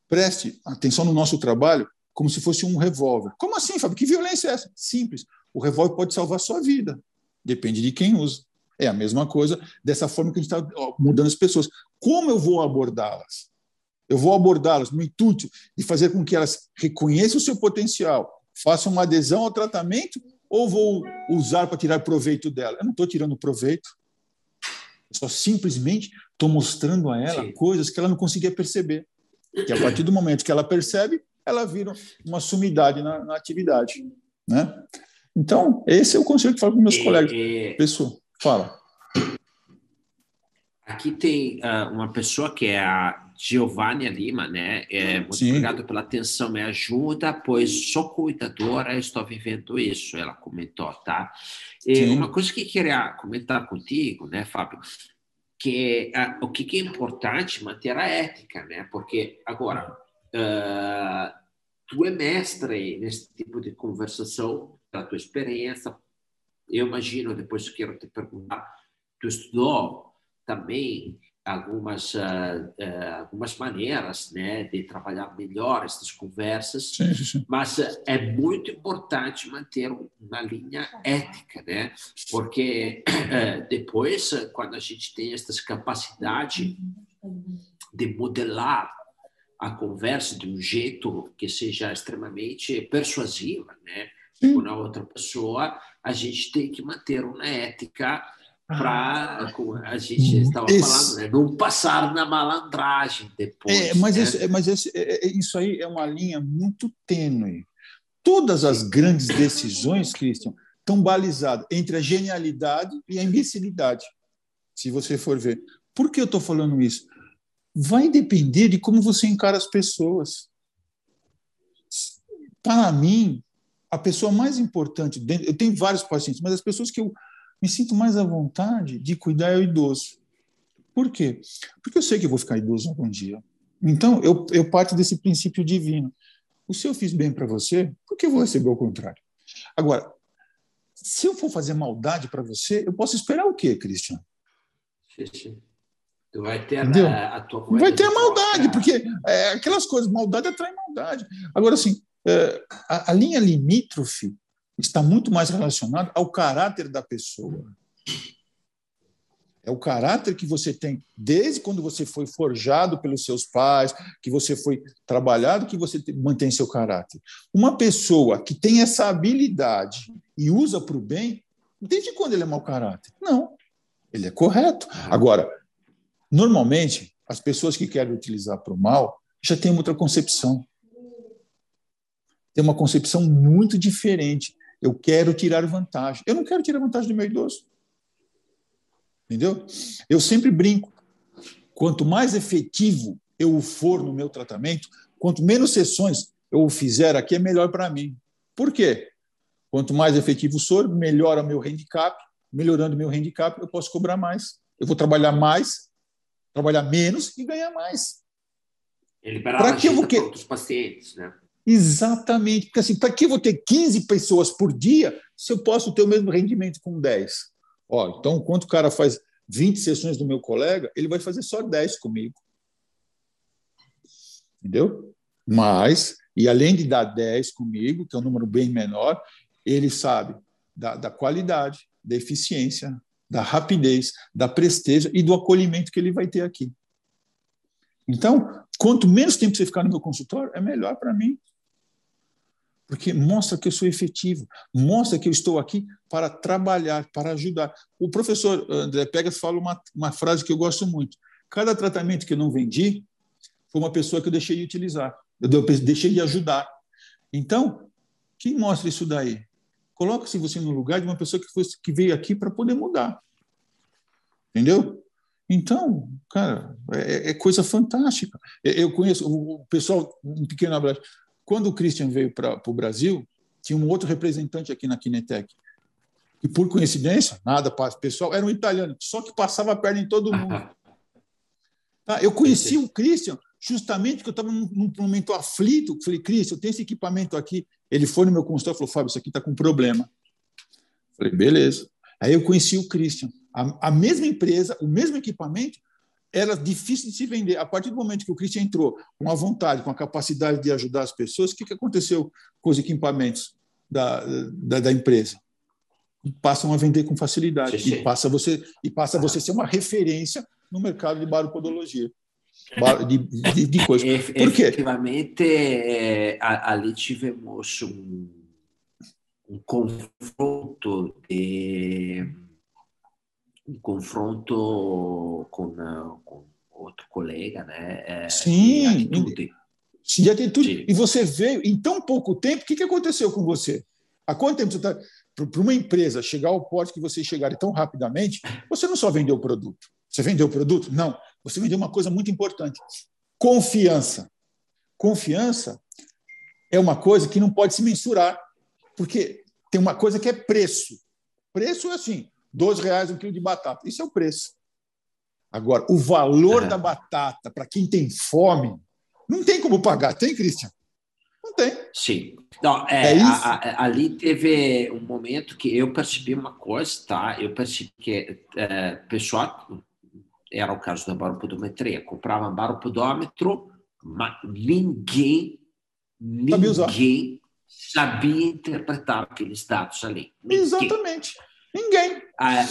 preste atenção no nosso trabalho como se fosse um revólver. Como assim, Fábio? Que violência é essa? Simples. O revólver pode salvar a sua vida. Depende de quem usa. É a mesma coisa, dessa forma que a gente está mudando as pessoas. Como eu vou abordá-las? Eu vou abordá-las no intuito de fazer com que elas reconheçam o seu potencial, façam uma adesão ao tratamento ou vou usar para tirar proveito dela? Eu não estou tirando proveito. Só simplesmente estou mostrando a ela Sim. coisas que ela não conseguia perceber. Que a partir do momento que ela percebe, ela vira uma sumidade na, na atividade. Né? Então, esse é o conselho que eu falo com meus colegas. Pessoal, fala. Aqui tem uh, uma pessoa que é a Giovanni Lima, né? É, muito Sim. obrigado pela atenção, me ajuda, pois sou cuidadora, estou vivendo isso, ela comentou, tá? E uma coisa que queria comentar contigo, né, Fábio, que é, o que é importante manter a ética, né? Porque agora uh, tu é mestre nesse tipo de conversação, pela tua experiência. Eu imagino, depois quero te perguntar, tu estudou também algumas, uh, uh, algumas maneiras né, de trabalhar melhor essas conversas, sim, sim. mas uh, é muito importante manter uma linha ética, né? porque depois, quando a gente tem essas capacidade de modelar a conversa de um jeito que seja extremamente persuasiva né, com a outra pessoa, a gente tem que manter uma ética para, como a gente estava esse, falando, né? não passar na malandragem depois. É, mas, né? esse, mas esse, é, é, isso aí é uma linha muito tênue. Todas as grandes decisões, Christian, estão balizadas entre a genialidade e a imbecilidade, se você for ver. Por que eu estou falando isso? Vai depender de como você encara as pessoas. Para mim, a pessoa mais importante, eu tenho vários pacientes, mas as pessoas que eu me sinto mais à vontade de cuidar o idoso. Por quê? Porque eu sei que eu vou ficar idoso algum dia. Então, eu, eu parto desse princípio divino. O se eu fiz bem para você, por que eu vou receber o contrário? Agora, se eu for fazer maldade para você, eu posso esperar o quê, Christian? Tu vai ter a, a, tua Vai ter a maldade, porque é, aquelas coisas, maldade atrai maldade. Agora, assim, é, a, a linha limítrofe está muito mais relacionado ao caráter da pessoa. É o caráter que você tem desde quando você foi forjado pelos seus pais, que você foi trabalhado, que você mantém seu caráter. Uma pessoa que tem essa habilidade e usa para o bem, desde quando ele é mau caráter? Não, ele é correto. Agora, normalmente, as pessoas que querem utilizar para o mal já têm outra concepção. Tem uma concepção muito diferente. Eu quero tirar vantagem. Eu não quero tirar vantagem do meu idoso. Entendeu? Eu sempre brinco. Quanto mais efetivo eu for no meu tratamento, quanto menos sessões eu fizer aqui, é melhor para mim. Por quê? Quanto mais efetivo sou, melhora meu handicap. Melhorando meu handicap, eu posso cobrar mais. Eu vou trabalhar mais, trabalhar menos e ganhar mais. Ele para que eu vou que... outros pacientes, né? Exatamente. Porque assim, para que eu vou ter 15 pessoas por dia se eu posso ter o mesmo rendimento com 10? Ó, então, quanto o cara faz 20 sessões do meu colega, ele vai fazer só 10 comigo. Entendeu? Mas, e além de dar 10 comigo, que é um número bem menor, ele sabe da, da qualidade, da eficiência, da rapidez, da presteza e do acolhimento que ele vai ter aqui. Então, quanto menos tempo você ficar no meu consultório, é melhor para mim. Porque mostra que eu sou efetivo, mostra que eu estou aqui para trabalhar, para ajudar. O professor André Pegas fala uma, uma frase que eu gosto muito. Cada tratamento que eu não vendi foi uma pessoa que eu deixei de utilizar, eu deixei de ajudar. Então, quem mostra isso daí? Coloque-se você no lugar de uma pessoa que, que veio aqui para poder mudar. Entendeu? Então, cara, é, é, coisa fantástica. Eu conheço o pessoal, um pequeno abraço. Quando o Christian veio para o Brasil, tinha um outro representante aqui na Kinetec. E por coincidência, nada, pessoal, era um italiano, só que passava a perna em todo mundo. Tá? Eu conheci o Christian justamente porque eu estava num, num, momento aflito. Falei, Christian, eu tenho esse equipamento aqui. Ele foi no meu consultório e falou, Fábio, isso aqui está com problema. Falei, beleza. Aí eu conheci o Christian. A, a mesma empresa, o mesmo equipamento, era difícil de se vender. A partir do momento que o Christian entrou com a vontade, com a capacidade de ajudar as pessoas, o que, que aconteceu com os equipamentos da, da, da empresa? Passam a vender com facilidade sim, sim. e passa você e passa a você ser uma referência no mercado de baropodologia. De, de, de coisa. Por quê? Efetivamente, é, ali tivemos um, um confronto de um confronto com, colega, né? É, Sim. De atitude. Sim, de atitude. E você veio em tão pouco tempo. O que, que aconteceu com você? Há quanto tempo você está. Para uma empresa chegar ao porte que você chegar tão rapidamente, você não só vendeu o produto. Você vendeu o produto? Não. Você vendeu uma coisa muito importante: confiança. Confiança é uma coisa que não pode se mensurar, porque tem uma coisa que é preço. Preço é assim: 12 reais um quilo de batata. Isso é o preço. Agora, o valor é. da batata para quem tem fome, não tem como pagar, tem, Cristian? Não tem. Sim. Não, é, é a, a, ali teve um momento que eu percebi uma coisa, tá? Eu percebi que é, pessoal, era o caso da baropodometria, comprava um baropodômetro, mas ninguém, ninguém sabia interpretar aqueles dados ali. Ninguém. Exatamente. Ninguém. Ah,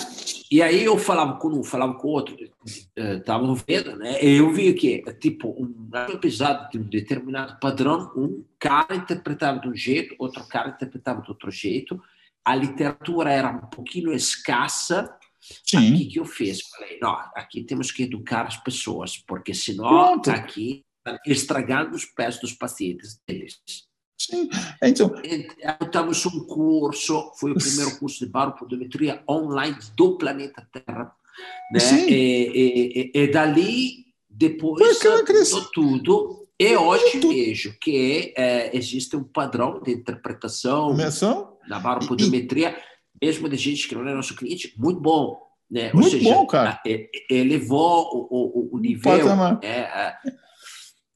e aí eu falava com um, falava com o outro, estavam eh, vendo, né? Eu vi que, tipo, um episódio de um determinado padrão, um cara interpretava de um jeito, outro cara interpretava de outro jeito, a literatura era um pouquinho escassa. Sim. O que eu fiz? Falei, não, aqui temos que educar as pessoas, porque senão Pronto. aqui estragando os pés dos pacientes deles. Sim. Então, Adotamos um curso, foi o primeiro curso de baropodometria online do planeta Terra. Né? E, e, e, dali, depois, mudou tudo. E hoje vejo que é, existe um padrão de interpretação Menção? na baropodometria, mesmo de gente que não é nosso cliente, muito bom. Né? Muito seja, bom, cara. Elevou o, o, o nível. É,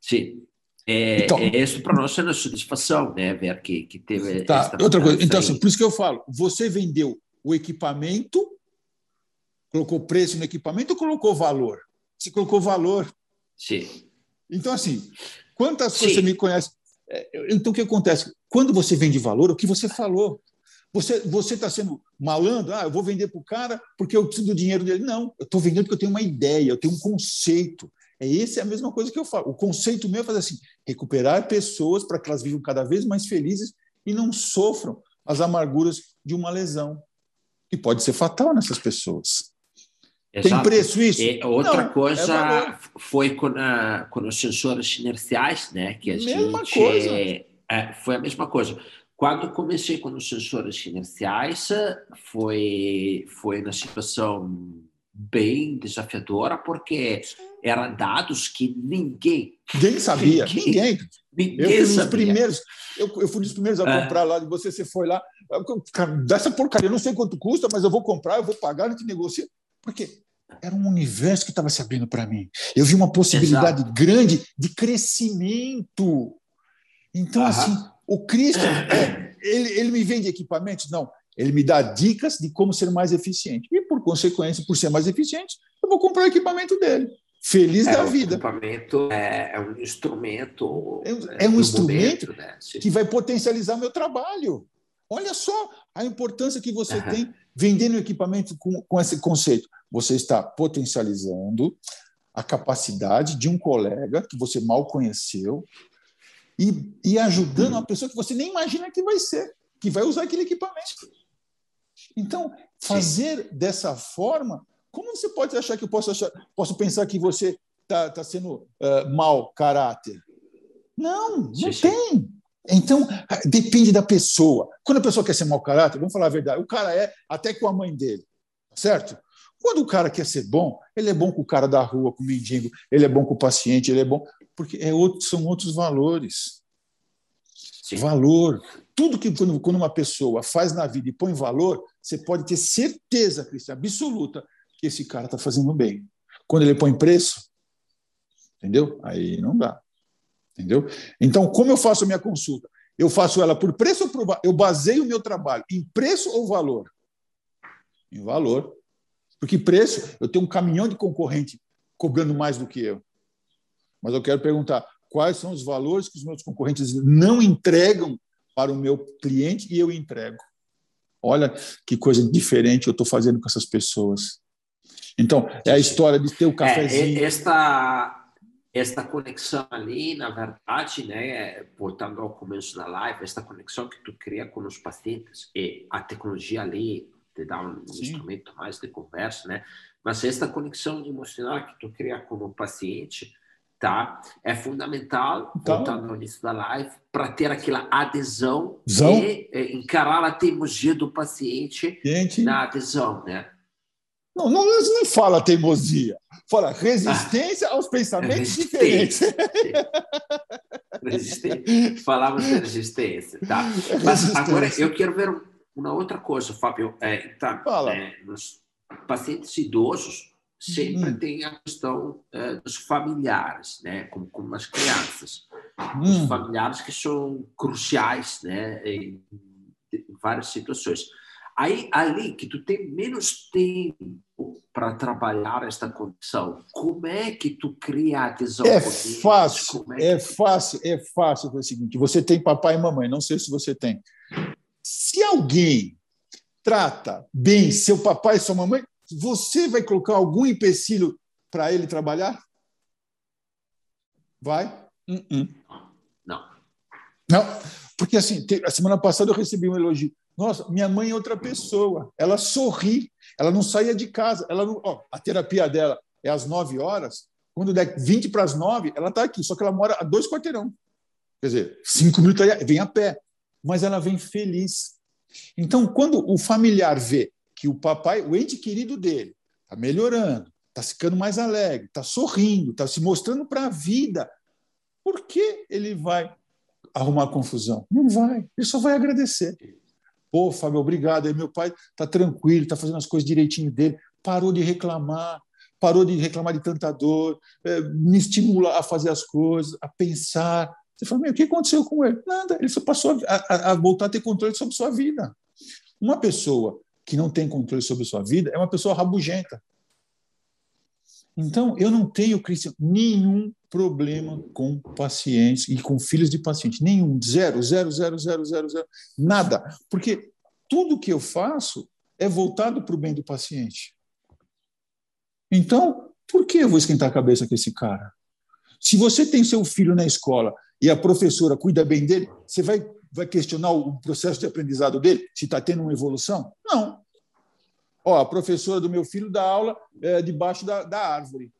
sim. É, então, é isso para nós é uma satisfação, né? Ver que, que teve. Tá, outra coisa. Então, assim, por isso que eu falo: você vendeu o equipamento, colocou preço no equipamento ou colocou valor? Você colocou valor. Sim. Então, assim, quantas Sim. coisas você me conhece? É, então, o que acontece? Quando você vende valor, o que você falou? Você você está sendo malandro? Ah, eu vou vender para o cara porque eu preciso do dinheiro dele. Não, eu estou vendendo porque eu tenho uma ideia, eu tenho um conceito. É esse é a mesma coisa que eu falo. O conceito meu é fazer assim, recuperar pessoas para que elas vivam cada vez mais felizes e não sofram as amarguras de uma lesão que pode ser fatal nessas pessoas. Exato. Tem preço isso? E outra não, coisa é foi com, a, com os sensores inerciais, né? Que a mesma gente, coisa. É, foi a mesma coisa. Quando comecei com os sensores inerciais, foi foi na situação bem desafiadora, porque eram dados que ninguém. Ninguém sabia, ninguém. ninguém. eu, fui sabia. primeiros, eu, eu, fui dos primeiros a é. comprar lá, de você, você foi lá, cara, dessa porcaria, eu não sei quanto custa, mas eu vou comprar, eu vou pagar, a gente negocia. Porque era um universo que estava se abrindo para mim. Eu vi uma possibilidade Exato. grande de crescimento. Então, assim, o Christian, é, ele, ele me vende equipamentos? Não. Ele me dá dicas de como ser mais eficiente. E, por consequência, por ser mais eficiente, eu vou comprar o equipamento dele. Feliz é, da vida. O equipamento é, é um instrumento. É, né, é um instrumento momento, né? que vai potencializar meu trabalho. Olha só a importância que você uhum. tem vendendo equipamento com, com esse conceito. Você está potencializando a capacidade de um colega que você mal conheceu e, e ajudando uma pessoa que você nem imagina que vai ser, que vai usar aquele equipamento. Então, fazer Sim. dessa forma, como você pode achar que eu posso, achar, posso pensar que você está tá sendo uh, mau caráter? Não, não sim, tem. Então, depende da pessoa. Quando a pessoa quer ser mau caráter, vamos falar a verdade, o cara é até com a mãe dele, certo? Quando o cara quer ser bom, ele é bom com o cara da rua, com o mendigo, ele é bom com o paciente, ele é bom. Porque é outro, são outros valores. Sim. Valor. Tudo que quando, uma pessoa faz na vida e põe valor, você pode ter certeza, Cristian, absoluta, que esse cara está fazendo bem. Quando ele põe preço, entendeu? Aí não dá. Entendeu? Então, como eu faço a minha consulta? Eu faço ela por preço ou por Eu baseio o meu trabalho em preço ou valor? Em valor. Porque preço, eu tenho um caminhão de concorrente cobrando mais do que eu. Mas eu quero perguntar quais são os valores que os meus concorrentes não entregam para o meu cliente e eu entrego. Olha que coisa diferente eu estou fazendo com essas pessoas. Então, é a história de ter o é, cafezinho. É, esta, esta conexão ali, na verdade, né, voltando ao começo da live, esta conexão que tu cria com os pacientes e a tecnologia ali te dá um Sim. instrumento mais de conversa, né? Mas esta conexão emocional que tu cria com o paciente, tá? É fundamental, então, voltando ao início da live, para ter aquela adesão e, e encarar a teimosia do paciente Gente. na adesão, né? Não, não, não fala teimosia, fala resistência ah, aos pensamentos resistência. diferentes. Resistência. Falamos de resistência, tá? Mas agora eu quero ver uma outra coisa, Fábio. É, tá, fala. É, nos pacientes idosos sempre hum. tem a questão é, dos familiares, né? Como, como as crianças. Hum. Os familiares que são cruciais, né? Em, várias situações. Aí, ali que tu tem menos tempo para trabalhar esta condição, como é que tu cria adesão? É fácil, é, é fácil, é fácil. É o seguinte, você tem papai e mamãe, não sei se você tem. Se alguém trata bem seu papai e sua mamãe, você vai colocar algum empecilho para ele trabalhar? Vai? Uh -uh. Não. Não, porque assim, a semana passada eu recebi um elogio. Nossa, minha mãe é outra pessoa. Ela sorri, ela não saía de casa. Ela não, ó, a terapia dela é às 9 horas. Quando der 20 para as 9, ela está aqui, só que ela mora a dois quarteirão. Quer dizer, cinco minutos vem a pé. Mas ela vem feliz. Então, quando o familiar vê que o papai, o ente querido dele, está melhorando, está ficando mais alegre, está sorrindo, está se mostrando para a vida, por que ele vai arrumar confusão? Não vai, ele só vai agradecer. Pô, Fábio, obrigado. Aí meu pai está tranquilo, está fazendo as coisas direitinho dele, parou de reclamar, parou de reclamar de tanta dor, é, me estimula a fazer as coisas, a pensar. Você fala, meu, o que aconteceu com ele? Nada, ele só passou a, a, a voltar a ter controle sobre sua vida. Uma pessoa que não tem controle sobre sua vida é uma pessoa rabugenta. Então, eu não tenho, Cristian, nenhum problema com pacientes e com filhos de pacientes. Nenhum. Zero, zero, zero, zero, zero, zero. Nada. Porque tudo que eu faço é voltado para o bem do paciente. Então, por que eu vou esquentar a cabeça com esse cara? Se você tem seu filho na escola e a professora cuida bem dele, você vai, vai questionar o processo de aprendizado dele, se está tendo uma evolução? Ó, a professora do meu filho dá aula é, debaixo da, da árvore.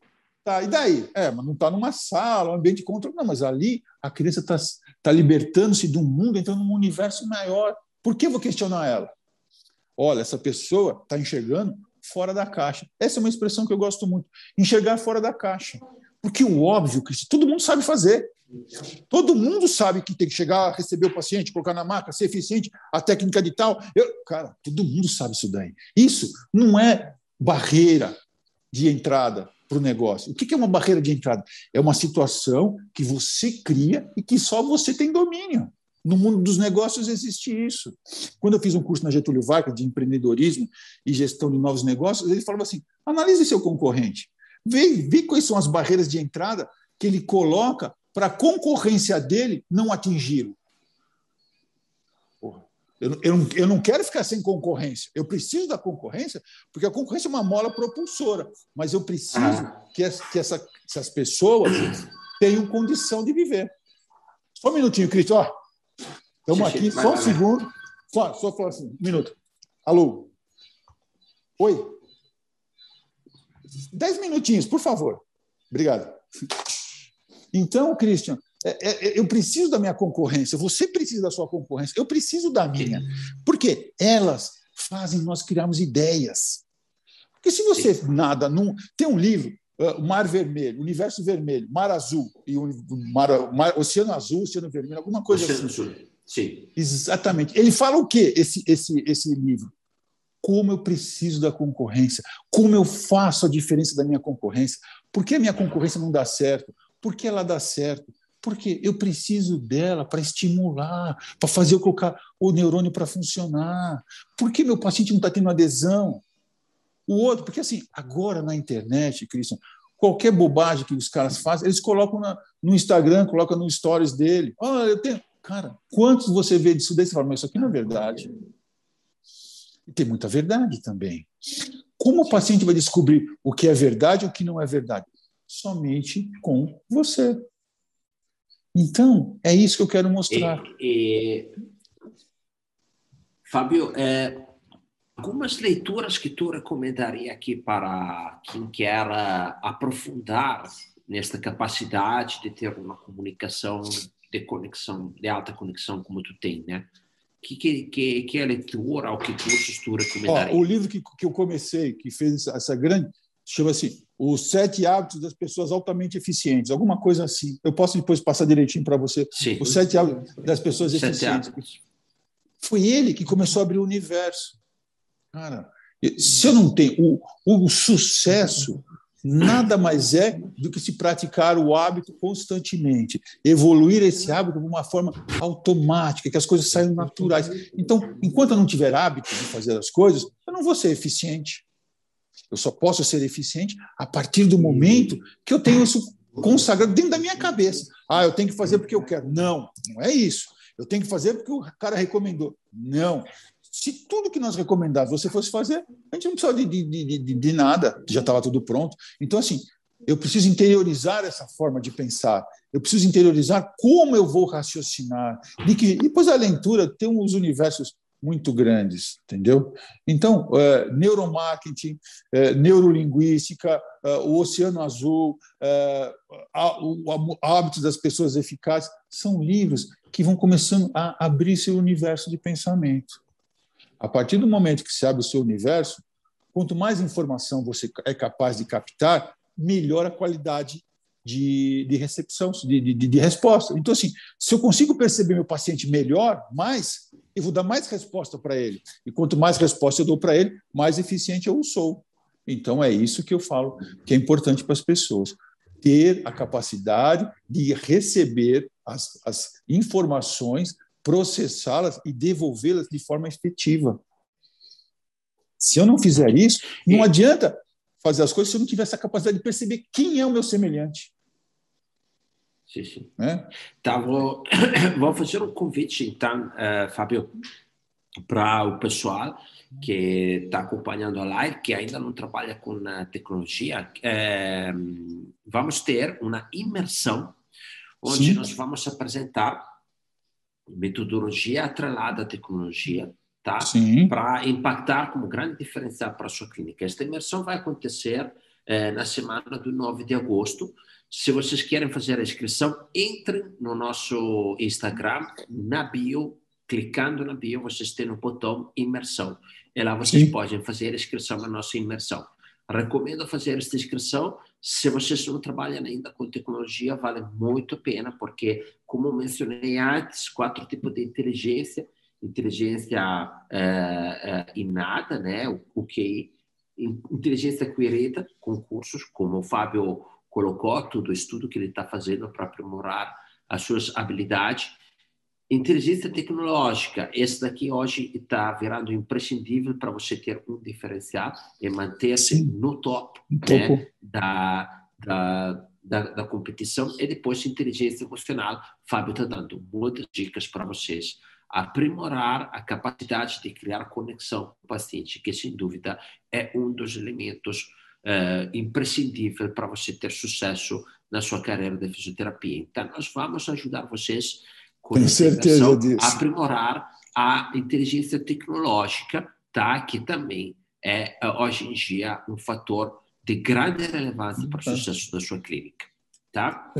Tá, e daí? É, mas não está numa sala, um ambiente de controle. Não, mas ali a criança está tá, libertando-se de um mundo, entrando num universo maior. Por que vou questionar ela? Olha, essa pessoa está enxergando fora da caixa. Essa é uma expressão que eu gosto muito. Enxergar fora da caixa. Porque o óbvio, que todo mundo sabe fazer. Todo mundo sabe que tem que chegar, receber o paciente, colocar na maca, ser eficiente, a técnica de tal. Eu, cara, todo mundo sabe isso daí. Isso não é barreira de entrada para o negócio. O que é uma barreira de entrada? É uma situação que você cria e que só você tem domínio. No mundo dos negócios existe isso. Quando eu fiz um curso na Getúlio Vargas de empreendedorismo e gestão de novos negócios, ele falava assim: analise seu concorrente, vê, vê quais são as barreiras de entrada que ele coloca para a concorrência dele não atingi-lo. Eu, eu, não, eu não quero ficar sem concorrência. Eu preciso da concorrência, porque a concorrência é uma mola propulsora. Mas eu preciso ah. que, que essa, essas pessoas tenham condição de viver. Só um minutinho, Cristo. Estamos aqui, só um segundo. Só, só falar assim, um minuto. Alô? Oi? Dez minutinhos, por favor. Obrigado. Então, Christian, é, é, é, eu preciso da minha concorrência, você precisa da sua concorrência, eu preciso da minha. Porque elas fazem nós criarmos ideias. Porque se você nada num. Tem um livro, uh, Mar Vermelho, Universo Vermelho, Mar Azul, e o Mar, Mar, Oceano Azul, Oceano Vermelho, alguma coisa Oceano assim. Azul. Sim. Exatamente. Ele fala o quê, esse, esse, esse livro? Como eu preciso da concorrência, como eu faço a diferença da minha concorrência, por que a minha concorrência não dá certo, por que ela dá certo, porque eu preciso dela para estimular, para fazer eu colocar o neurônio para funcionar. Por que meu paciente não está tendo adesão? O outro, porque assim, agora na internet, Cristian, qualquer bobagem que os caras fazem, eles colocam na, no Instagram, colocam no stories dele. Olha, eu tenho. Cara, quantos você vê disso daí? Você fala, mas isso aqui não é verdade. E tem muita verdade também. Como o paciente vai descobrir o que é verdade e o que não é verdade? Somente com você. Então, é isso que eu quero mostrar. E, e, Fábio, é, algumas leituras que tu recomendaria aqui para quem quer aprofundar nesta capacidade de ter uma comunicação de conexão, de alta conexão como tu tem, né? Que, que, que, que é a leitura ou que cursos tu recomendaria? Ó, o livro que, que eu comecei, que fez essa, essa grande, chama-se Os Sete Hábitos das Pessoas Altamente Eficientes, alguma coisa assim. Eu posso depois passar direitinho para você. Sim. Os Sete Hábitos das Pessoas sete Eficientes. Hábitos. Foi ele que começou a abrir o universo. Cara, se eu não tenho o, o sucesso nada mais é do que se praticar o hábito constantemente, evoluir esse hábito de uma forma automática, que as coisas saiam naturais. Então, enquanto eu não tiver hábito de fazer as coisas, eu não vou ser eficiente. Eu só posso ser eficiente a partir do momento que eu tenho isso consagrado dentro da minha cabeça. Ah, eu tenho que fazer porque eu quero. Não, não é isso. Eu tenho que fazer porque o cara recomendou. Não. Se tudo que nós recomendávamos você fosse fazer, a gente não precisava de, de, de, de nada, já estava tudo pronto. Então, assim, eu preciso interiorizar essa forma de pensar. Eu preciso interiorizar como eu vou raciocinar. De que, e depois a leitura tem uns universos muito grandes, entendeu? Então, é, neuromarketing, é, neurolinguística, é, o Oceano Azul, a, o, Hábitos das Pessoas Eficazes, são livros que vão começando a abrir seu universo de pensamento. A partir do momento que se abre o seu universo, quanto mais informação você é capaz de captar, melhor a qualidade de, de recepção, de, de, de, resposta. Então, assim, se eu consigo perceber meu paciente melhor, mais, eu vou dar mais resposta para ele. E quanto mais resposta eu dou para ele, mais eficiente eu sou. Então, é isso que eu falo que é importante para as pessoas. Ter a capacidade de receber as, as informações, processá-las e devolvê-las de forma efetiva. Se eu não fizer isso, não adianta fazer as coisas se eu não tiver essa capacidade de perceber quem é o meu semelhante. Sim, sim. É? Tá, vou, vou fazer um convite, então, uh, Fábio, para o pessoal que está acompanhando a live, que ainda não trabalha com tecnologia. É, vamos ter uma imersão, onde sim. nós vamos apresentar metodologia atrelada à tecnologia, tá? Para impactar como grande diferencial para a sua clínica. Esta imersão vai acontecer eh, na semana do 9 de agosto. Se vocês querem fazer a inscrição, entrem no nosso Instagram, na bio, clicando na bio, vocês têm o botão imersão. E lá vocês Sim. podem fazer a inscrição na nossa imersão. Recomendo fazer esta inscrição. Se vocês não trabalham ainda com tecnologia, vale muito a pena, porque, como mencionei antes, quatro tipos de inteligência inteligência é, é, inata, né? O, que inteligência adquirida com cursos, como o Fábio colocou, todo o estudo que ele está fazendo para aprimorar as suas habilidades. Inteligência tecnológica, esse daqui hoje está virando imprescindível para você ter um diferencial e manter-se no top né, da, da, da, da, competição. E depois, inteligência emocional, Fábio está dando muitas dicas para vocês aprimorar a capacidade de criar conexão com o paciente, que sem dúvida é um dos elementos uh, imprescindível para você ter sucesso na sua carreira de fisioterapia. Então, nós vamos ajudar vocês com Tenho certeza disso. a aprimorar a inteligência tecnológica, tá? que também é, hoje em dia, um fator de grande relevância para o sucesso da sua clínica. Tá?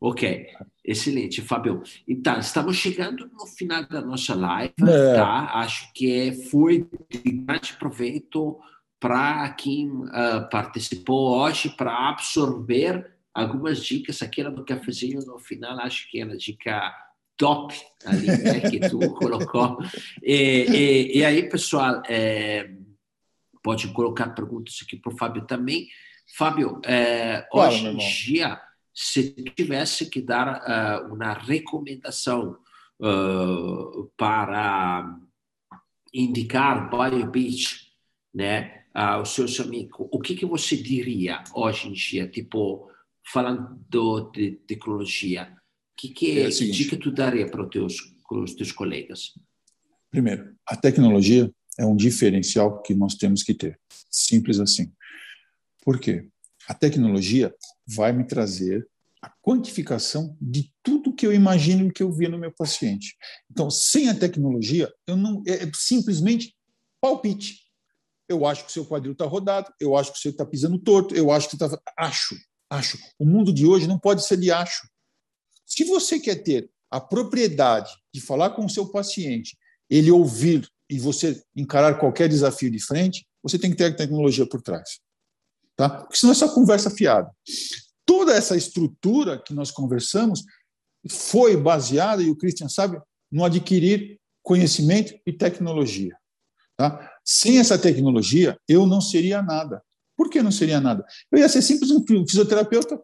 Ok, excelente, Fábio. Então, estamos chegando no final da nossa live, é. tá? Acho que foi de grande proveito para quem uh, participou hoje, para absorver algumas dicas. Aquela do cafezinho no final, acho que uma dica top ali, né, que tu colocou. E, e, e, aí, pessoal, é, pode colocar perguntas aqui para o Fábio também. Fábio, é, claro, hoje em dia se tivesse que dar uh, uma recomendação uh, para indicar BioBeach, né, aos seus amigos, o que, que você diria hoje em dia, tipo, falando de tecnologia, que, que é dica tu daria para os teus, os teus colegas? Primeiro, a tecnologia é um diferencial que nós temos que ter. Simples assim. Por quê? A tecnologia vai me trazer a quantificação de tudo que eu imagino que eu vi no meu paciente. Então, sem a tecnologia, eu não é, é simplesmente palpite. Eu acho que o seu quadril está rodado, eu acho que você está pisando torto, eu acho que está. Acho, acho. O mundo de hoje não pode ser de acho. Se você quer ter a propriedade de falar com o seu paciente, ele ouvir e você encarar qualquer desafio de frente, você tem que ter a tecnologia por trás. Tá? Porque senão é só conversa fiada. Toda essa estrutura que nós conversamos foi baseada, e o Christian sabe, no adquirir conhecimento e tecnologia. Tá? Sem essa tecnologia, eu não seria nada. Por que não seria nada? Eu ia ser simplesmente um fisioterapeuta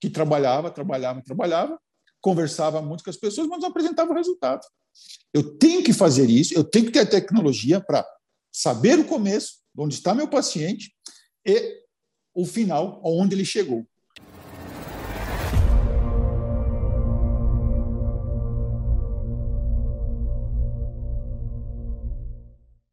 que trabalhava, trabalhava, trabalhava, conversava muito com as pessoas, mas não apresentava resultado. Eu tenho que fazer isso, eu tenho que ter a tecnologia para saber o começo, onde está meu paciente, e o final, aonde ele chegou.